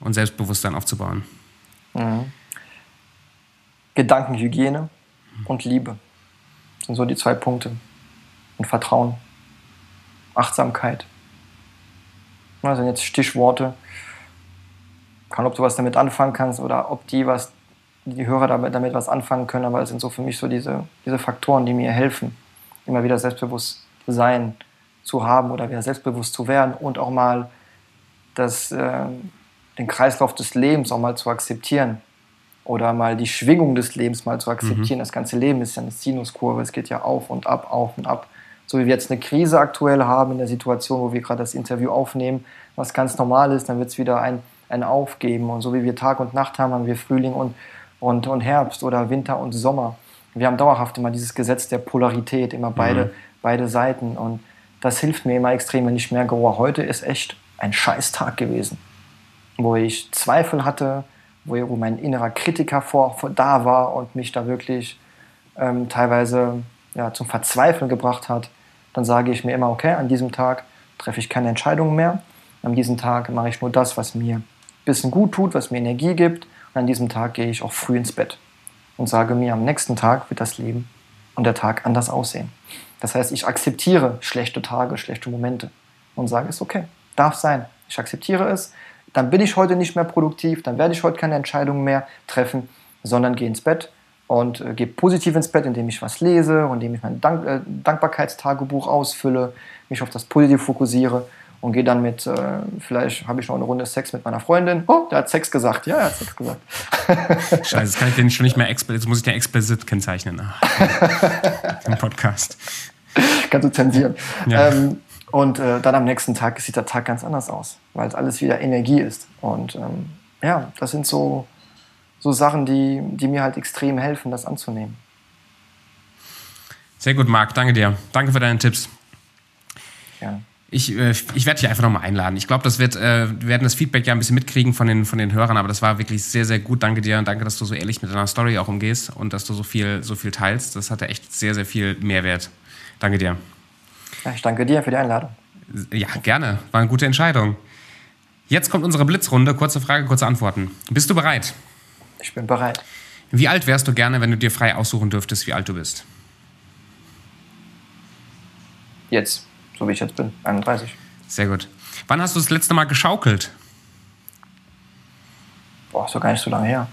und Selbstbewusstsein aufzubauen. Mhm. Gedankenhygiene und Liebe sind so die zwei Punkte. Und Vertrauen, Achtsamkeit. Das sind jetzt Stichworte. Kann, ob du was damit anfangen kannst oder ob die was die Hörer damit, damit was anfangen können, aber es sind so für mich so diese, diese Faktoren, die mir helfen, immer wieder Selbstbewusstsein zu haben oder wieder selbstbewusst zu werden und auch mal das, äh, den Kreislauf des Lebens auch mal zu akzeptieren oder mal die Schwingung des Lebens mal zu akzeptieren. Mhm. Das ganze Leben ist ja eine Sinuskurve, es geht ja auf und ab, auf und ab. So wie wir jetzt eine Krise aktuell haben in der Situation, wo wir gerade das Interview aufnehmen, was ganz normal ist, dann wird es wieder ein, ein Aufgeben. Und so wie wir Tag und Nacht haben, haben wir Frühling und und, und Herbst oder Winter und Sommer. Wir haben dauerhaft immer dieses Gesetz der Polarität, immer beide, mhm. beide Seiten. Und das hilft mir immer extrem, wenn ich merke, oh, heute ist echt ein Scheißtag gewesen. Wo ich Zweifel hatte, wo, mein innerer Kritiker vor, vor, da war und mich da wirklich ähm, teilweise ja, zum Verzweifeln gebracht hat. Dann sage ich mir immer, okay, an diesem Tag treffe ich keine Entscheidungen mehr. An diesem Tag mache ich nur das, was mir ein bisschen gut tut, was mir Energie gibt an diesem Tag gehe ich auch früh ins Bett und sage mir, am nächsten Tag wird das Leben und der Tag anders aussehen. Das heißt, ich akzeptiere schlechte Tage, schlechte Momente und sage, es okay, darf sein. Ich akzeptiere es. Dann bin ich heute nicht mehr produktiv, dann werde ich heute keine Entscheidungen mehr treffen, sondern gehe ins Bett und äh, gehe positiv ins Bett, indem ich was lese, indem ich mein Dank äh, Dankbarkeitstagebuch ausfülle, mich auf das Positive fokussiere und gehe dann mit, äh, vielleicht habe ich noch eine Runde Sex mit meiner Freundin. Oh, der hat Sex gesagt. Ja, er hat Sex gesagt. Scheiße, jetzt kann ich den schon nicht mehr explizit, jetzt muss ich den explizit kennzeichnen. Im Podcast. Kannst du zensieren. Ja. Ähm, und äh, dann am nächsten Tag sieht der Tag ganz anders aus, weil es alles wieder Energie ist. Und ähm, ja, das sind so, so Sachen, die, die mir halt extrem helfen, das anzunehmen. Sehr gut, Marc. Danke dir. Danke für deine Tipps. Ja. Ich, äh, ich werde dich einfach nochmal einladen. Ich glaube, das wird, äh, wir werden das Feedback ja ein bisschen mitkriegen von den, von den Hörern, aber das war wirklich sehr, sehr gut. Danke dir und danke, dass du so ehrlich mit deiner Story auch umgehst und dass du so viel, so viel teilst. Das hatte echt sehr, sehr viel Mehrwert. Danke dir. Ich danke dir für die Einladung. Ja, gerne. War eine gute Entscheidung. Jetzt kommt unsere Blitzrunde. Kurze Frage, kurze Antworten. Bist du bereit? Ich bin bereit. Wie alt wärst du gerne, wenn du dir frei aussuchen dürftest, wie alt du bist? Jetzt so wie ich jetzt bin, 31. Sehr gut. Wann hast du das letzte Mal geschaukelt? Boah, doch gar nicht so lange her.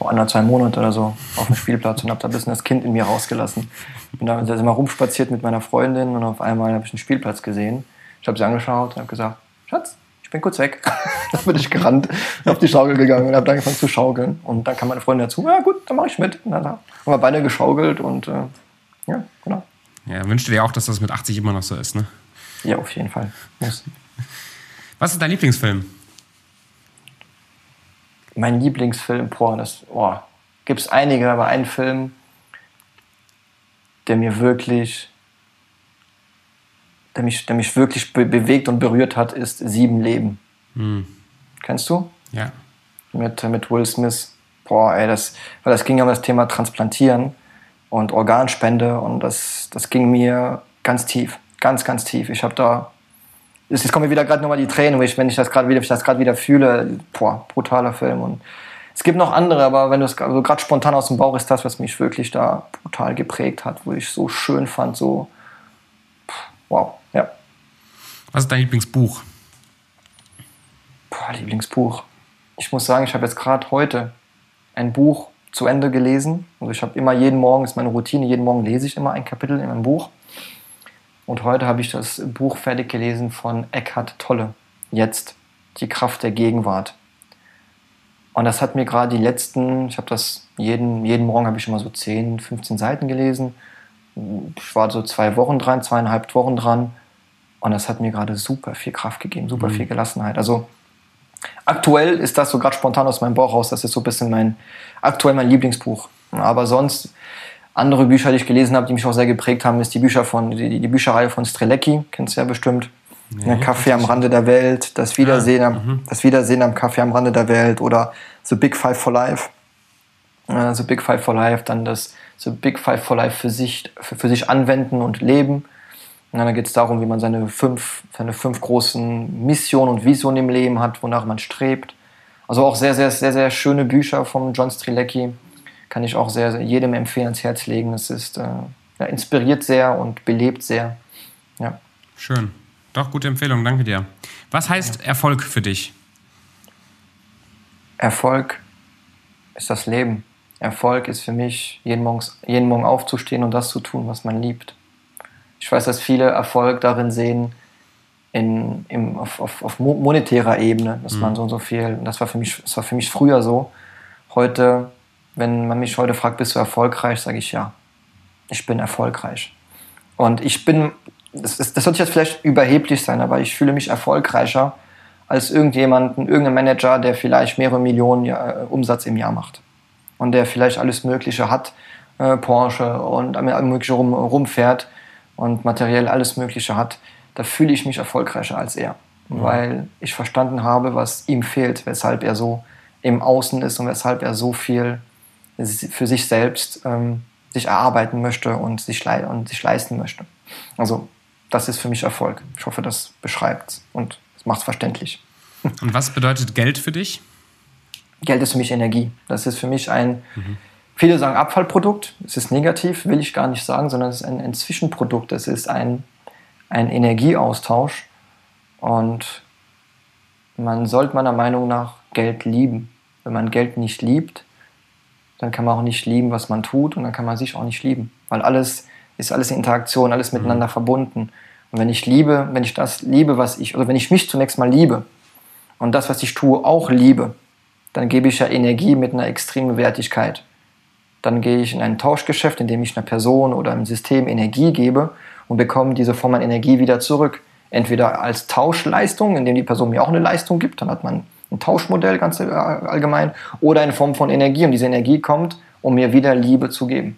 Vor anderthalb zwei Monaten oder so auf dem Spielplatz und habe da ein bisschen das Kind in mir rausgelassen. Bin da immer rumspaziert mit meiner Freundin und auf einmal habe ich einen Spielplatz gesehen. Ich habe sie angeschaut und habe gesagt, Schatz, ich bin kurz weg. dann bin ich gerannt, auf die Schaukel gegangen und habe dann angefangen zu schaukeln. Und dann kam meine Freundin dazu, ja gut, dann mache ich mit. Und dann haben wir beide geschaukelt und äh, ja, genau. Ja, wünschte dir auch, dass das mit 80 immer noch so ist, ne? Ja, auf jeden Fall. Muss. Was ist dein Lieblingsfilm? Mein Lieblingsfilm, boah, das, boah, gibt es einige, aber ein Film, der mir wirklich, der mich, der mich wirklich be bewegt und berührt hat, ist Sieben Leben. Hm. Kennst du? Ja. Mit, mit Will Smith. Boah, ey, das, weil das ging ja um das Thema Transplantieren und Organspende und das, das ging mir ganz tief, ganz, ganz tief. Ich habe da, jetzt kommen mir wieder gerade nochmal die Tränen, wenn ich das gerade wieder, wieder fühle. Boah, brutaler Film und es gibt noch andere, aber wenn du es also gerade spontan aus dem Bauch ist das, was mich wirklich da brutal geprägt hat, wo ich so schön fand, so wow, ja. Was ist dein Lieblingsbuch? Boah, Lieblingsbuch. Ich muss sagen, ich habe jetzt gerade heute ein Buch zu Ende gelesen. Also ich habe immer jeden Morgen, ist meine Routine, jeden Morgen lese ich immer ein Kapitel in einem Buch. Und heute habe ich das Buch fertig gelesen von Eckhart Tolle. Jetzt die Kraft der Gegenwart. Und das hat mir gerade die letzten, ich habe das jeden, jeden Morgen habe ich immer so 10, 15 Seiten gelesen. Ich war so zwei Wochen dran, zweieinhalb Wochen dran. Und das hat mir gerade super viel Kraft gegeben, super mhm. viel Gelassenheit. Also aktuell ist das so gerade spontan aus meinem Bauch raus, das ist so ein bisschen mein, aktuell mein Lieblingsbuch. Aber sonst, andere Bücher, die ich gelesen habe, die mich auch sehr geprägt haben, ist die Bücher von, die, die Bücherreihe von Strelecki, kennst du ja bestimmt. Nee, Kaffee am Rande der Welt, das Wiedersehen, ja, am, mhm. das Wiedersehen am Kaffee am Rande der Welt oder The Big Five for Life. Äh, The Big Five for Life, dann das The Big Five for Life für sich, für, für sich anwenden und leben. Und dann geht es darum, wie man seine fünf, seine fünf großen Missionen und Visionen im Leben hat, wonach man strebt. Also auch sehr, sehr, sehr, sehr schöne Bücher von John Strilecki. Kann ich auch sehr, sehr jedem empfehlen, ans Herz legen. Es ist äh, ja, inspiriert sehr und belebt sehr. Ja. Schön. Doch, gute Empfehlung, danke dir. Was heißt Erfolg für dich? Erfolg ist das Leben. Erfolg ist für mich, jeden Morgen, jeden Morgen aufzustehen und das zu tun, was man liebt. Ich weiß, dass viele Erfolg darin sehen, in, im, auf, auf, auf monetärer Ebene, dass mhm. man so und so viel, das war, für mich, das war für mich früher so. Heute, wenn man mich heute fragt, bist du erfolgreich, sage ich ja. Ich bin erfolgreich. Und ich bin das, ist, das wird jetzt vielleicht überheblich sein, aber ich fühle mich erfolgreicher als irgendjemanden, irgendein Manager, der vielleicht mehrere Millionen äh, Umsatz im Jahr macht und der vielleicht alles Mögliche hat, äh, Porsche und alles Mögliche rum, rumfährt und materiell alles Mögliche hat. Da fühle ich mich erfolgreicher als er, mhm. weil ich verstanden habe, was ihm fehlt, weshalb er so im Außen ist und weshalb er so viel für sich selbst ähm, sich erarbeiten möchte und sich, und sich leisten möchte. Also das ist für mich Erfolg. Ich hoffe, das beschreibt es und macht es verständlich. Und was bedeutet Geld für dich? Geld ist für mich Energie. Das ist für mich ein, mhm. viele sagen Abfallprodukt. Es ist negativ, will ich gar nicht sagen, sondern es ist ein, ein Zwischenprodukt. Es ist ein, ein Energieaustausch. Und man sollte meiner Meinung nach Geld lieben. Wenn man Geld nicht liebt, dann kann man auch nicht lieben, was man tut und dann kann man sich auch nicht lieben. Weil alles ist alles in Interaktion, alles miteinander mhm. verbunden. Und wenn ich liebe, wenn ich das liebe, was ich, oder wenn ich mich zunächst mal liebe und das, was ich tue, auch liebe, dann gebe ich ja Energie mit einer extremen Wertigkeit. Dann gehe ich in ein Tauschgeschäft, in dem ich einer Person oder einem System Energie gebe und bekomme diese Form an Energie wieder zurück. Entweder als Tauschleistung, indem die Person mir auch eine Leistung gibt, dann hat man ein Tauschmodell ganz allgemein, oder in Form von Energie und diese Energie kommt, um mir wieder Liebe zu geben.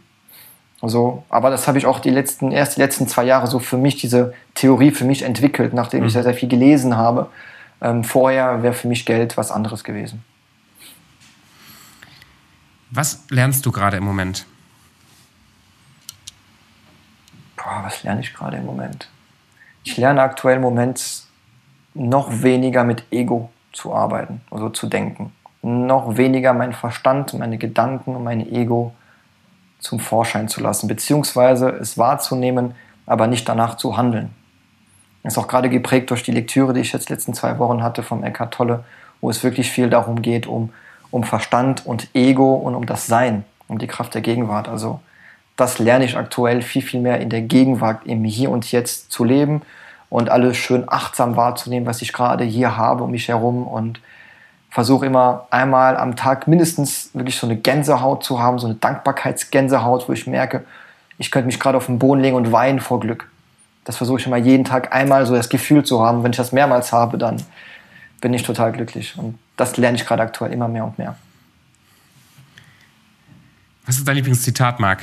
Also, aber das habe ich auch die letzten, erst die letzten zwei Jahre so für mich, diese Theorie für mich entwickelt, nachdem mhm. ich sehr, sehr viel gelesen habe. Ähm, vorher wäre für mich Geld was anderes gewesen. Was lernst du gerade im Moment? Boah, was lerne ich gerade im Moment? Ich lerne aktuell im Moment noch weniger mit Ego zu arbeiten, also zu denken. Noch weniger mein Verstand, meine Gedanken und mein Ego zum Vorschein zu lassen, beziehungsweise es wahrzunehmen, aber nicht danach zu handeln. Das ist auch gerade geprägt durch die Lektüre, die ich jetzt letzten zwei Wochen hatte vom Eckhart Tolle, wo es wirklich viel darum geht, um, um Verstand und Ego und um das Sein, um die Kraft der Gegenwart. Also das lerne ich aktuell viel, viel mehr in der Gegenwart, im Hier und Jetzt zu leben und alles schön achtsam wahrzunehmen, was ich gerade hier habe um mich herum und versuche immer einmal am Tag mindestens wirklich so eine Gänsehaut zu haben, so eine Dankbarkeitsgänsehaut, wo ich merke, ich könnte mich gerade auf den Boden legen und weinen vor Glück. Das versuche ich immer jeden Tag einmal so das Gefühl zu haben. Wenn ich das mehrmals habe, dann bin ich total glücklich. Und das lerne ich gerade aktuell immer mehr und mehr. Was ist dein Lieblingszitat, Marc?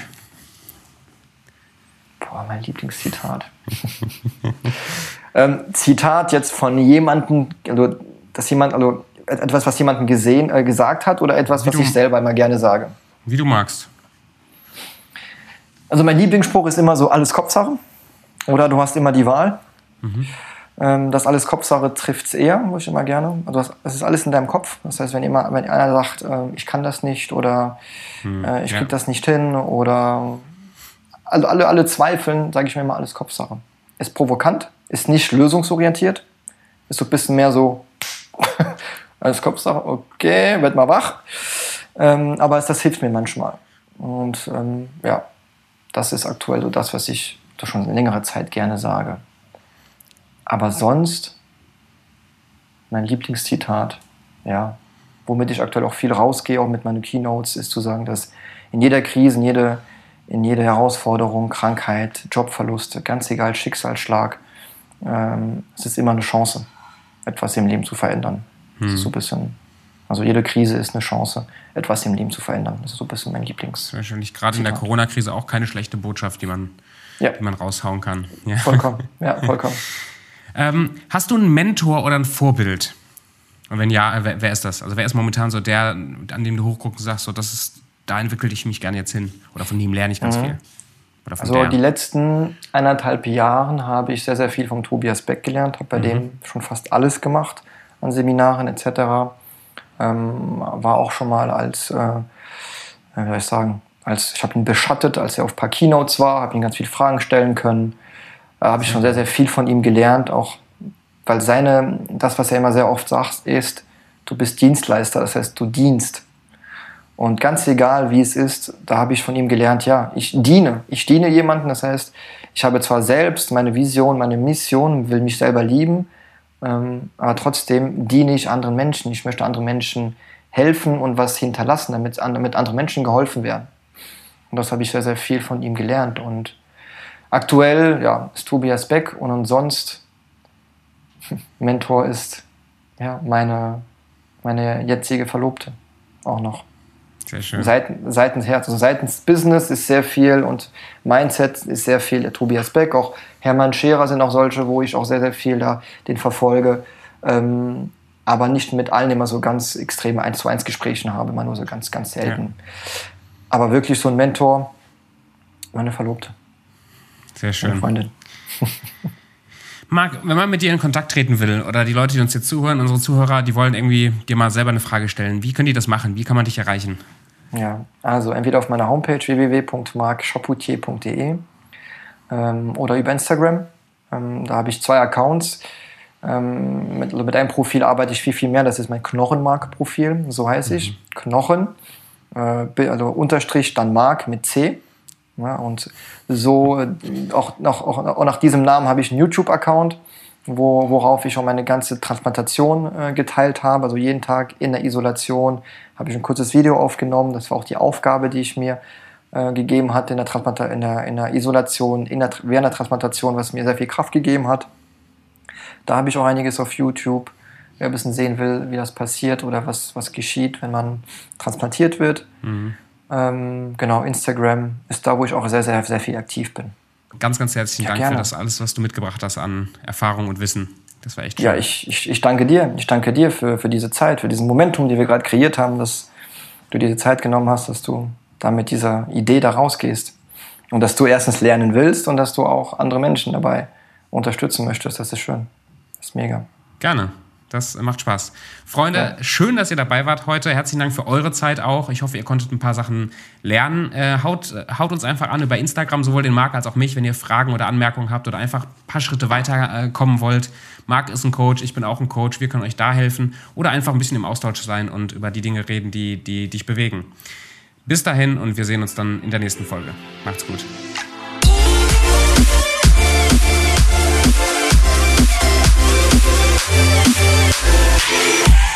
Boah, mein Lieblingszitat. ähm, Zitat jetzt von jemandem, also, dass jemand, also etwas, was jemandem gesehen, äh, gesagt hat oder etwas, Wie was ich selber immer gerne sage? Wie du magst. Also mein Lieblingsspruch ist immer so, alles Kopfsache. Oder du hast immer die Wahl. Mhm. Ähm, das alles Kopfsache trifft es eher, muss ich immer gerne. Also es ist alles in deinem Kopf. Das heißt, wenn, immer, wenn einer sagt, äh, ich kann das nicht oder mhm. äh, ich ja. krieg das nicht hin oder also alle, alle zweifeln, sage ich mir immer, alles Kopfsache. Ist provokant, ist nicht lösungsorientiert, ist so ein bisschen mehr so, alles Kopfsache, okay, werd mal wach. Ähm, aber das hilft mir manchmal. Und ähm, ja, das ist aktuell so das, was ich schon längere Zeit gerne sage. Aber sonst, mein Lieblingszitat, ja, womit ich aktuell auch viel rausgehe, auch mit meinen Keynotes, ist zu sagen, dass in jeder Krise, in, jede, in jeder Herausforderung, Krankheit, Jobverluste, ganz egal, Schicksalsschlag, ähm, es ist immer eine Chance, etwas im Leben zu verändern. Hm. Das ist so ein bisschen, also jede Krise ist eine Chance, etwas im Leben zu verändern. Das ist so ein bisschen mein Lieblings. Wahrscheinlich gerade in der Corona-Krise auch keine schlechte Botschaft, die man, ja. die man raushauen kann. Ja. Vollkommen, ja, vollkommen. ähm, hast du einen Mentor oder ein Vorbild? Und wenn ja, wer, wer, ist das? Also wer ist momentan so der, an dem du hochguckst und sagst, so, das ist, da entwickle ich mich gerne jetzt hin? Oder von dem lerne ich ganz mhm. viel? also der? die letzten eineinhalb Jahren habe ich sehr, sehr viel vom Tobias Beck gelernt, habe bei mhm. dem schon fast alles gemacht an Seminaren etc. Ähm, war auch schon mal als, äh, wie soll ich sagen, als ich habe ihn beschattet, als er auf ein paar Keynotes war, habe ihn ganz viele Fragen stellen können. Da habe ich schon sehr, sehr viel von ihm gelernt, auch weil seine, das, was er immer sehr oft sagt, ist, du bist Dienstleister, das heißt, du dienst. Und ganz egal, wie es ist, da habe ich von ihm gelernt, ja, ich diene. Ich diene jemandem, das heißt, ich habe zwar selbst meine Vision, meine Mission, will mich selber lieben, ähm, aber trotzdem diene ich anderen Menschen. Ich möchte anderen Menschen helfen und was hinterlassen, damit, damit anderen Menschen geholfen werden. Und das habe ich sehr, sehr viel von ihm gelernt. Und aktuell ja, ist Tobias Beck und sonst Mentor ist ja, meine, meine jetzige Verlobte auch noch. Seiten, seitens Herz, also seitens Business ist sehr viel und Mindset ist sehr viel. Tobias Beck, auch Hermann Scherer sind auch solche, wo ich auch sehr, sehr viel da den verfolge. Ähm, aber nicht mit allen immer so ganz extreme 1 zu 1 Gespräche habe, immer nur so ganz, ganz selten. Ja. Aber wirklich so ein Mentor, meine Verlobte. Sehr schön. Meine Freundin. Marc, wenn man mit dir in Kontakt treten will oder die Leute, die uns jetzt zuhören, unsere Zuhörer, die wollen irgendwie dir mal selber eine Frage stellen, wie können die das machen? Wie kann man dich erreichen? Ja, also entweder auf meiner Homepage www.markchapoutier.de ähm, oder über Instagram. Ähm, da habe ich zwei Accounts. Ähm, mit, mit, einem Profil arbeite ich viel, viel mehr. Das ist mein Knochenmark-Profil, so heiße ich. Mhm. Knochen, äh, also Unterstrich, dann Mark mit C. Ja, und so, äh, auch, auch, auch, nach diesem Namen habe ich einen YouTube-Account wo, worauf ich auch meine ganze Transplantation äh, geteilt habe. Also jeden Tag in der Isolation habe ich ein kurzes Video aufgenommen. Das war auch die Aufgabe, die ich mir äh, gegeben hatte in der, Transplanta in der, in der Isolation, in der, während der Transplantation, was mir sehr viel Kraft gegeben hat. Da habe ich auch einiges auf YouTube. Wer ein bisschen sehen will, wie das passiert oder was, was geschieht, wenn man transplantiert wird. Mhm. Ähm, genau, Instagram ist da, wo ich auch sehr, sehr, sehr viel aktiv bin. Ganz, ganz herzlichen ja, Dank gerne. für das alles, was du mitgebracht hast an Erfahrung und Wissen. Das war echt schön. Ja, ich, ich, ich danke dir. Ich danke dir für, für diese Zeit, für diesen Momentum, die wir gerade kreiert haben, dass du dir die Zeit genommen hast, dass du da mit dieser Idee da rausgehst. Und dass du erstens lernen willst und dass du auch andere Menschen dabei unterstützen möchtest. Das ist schön. Das ist mega. Gerne. Das macht Spaß. Freunde, ja. schön, dass ihr dabei wart heute. Herzlichen Dank für eure Zeit auch. Ich hoffe, ihr konntet ein paar Sachen lernen. Äh, haut, haut uns einfach an über Instagram, sowohl den Marc als auch mich, wenn ihr Fragen oder Anmerkungen habt oder einfach ein paar Schritte weiterkommen äh, wollt. Marc ist ein Coach, ich bin auch ein Coach. Wir können euch da helfen oder einfach ein bisschen im Austausch sein und über die Dinge reden, die, die dich bewegen. Bis dahin und wir sehen uns dann in der nächsten Folge. Macht's gut. No.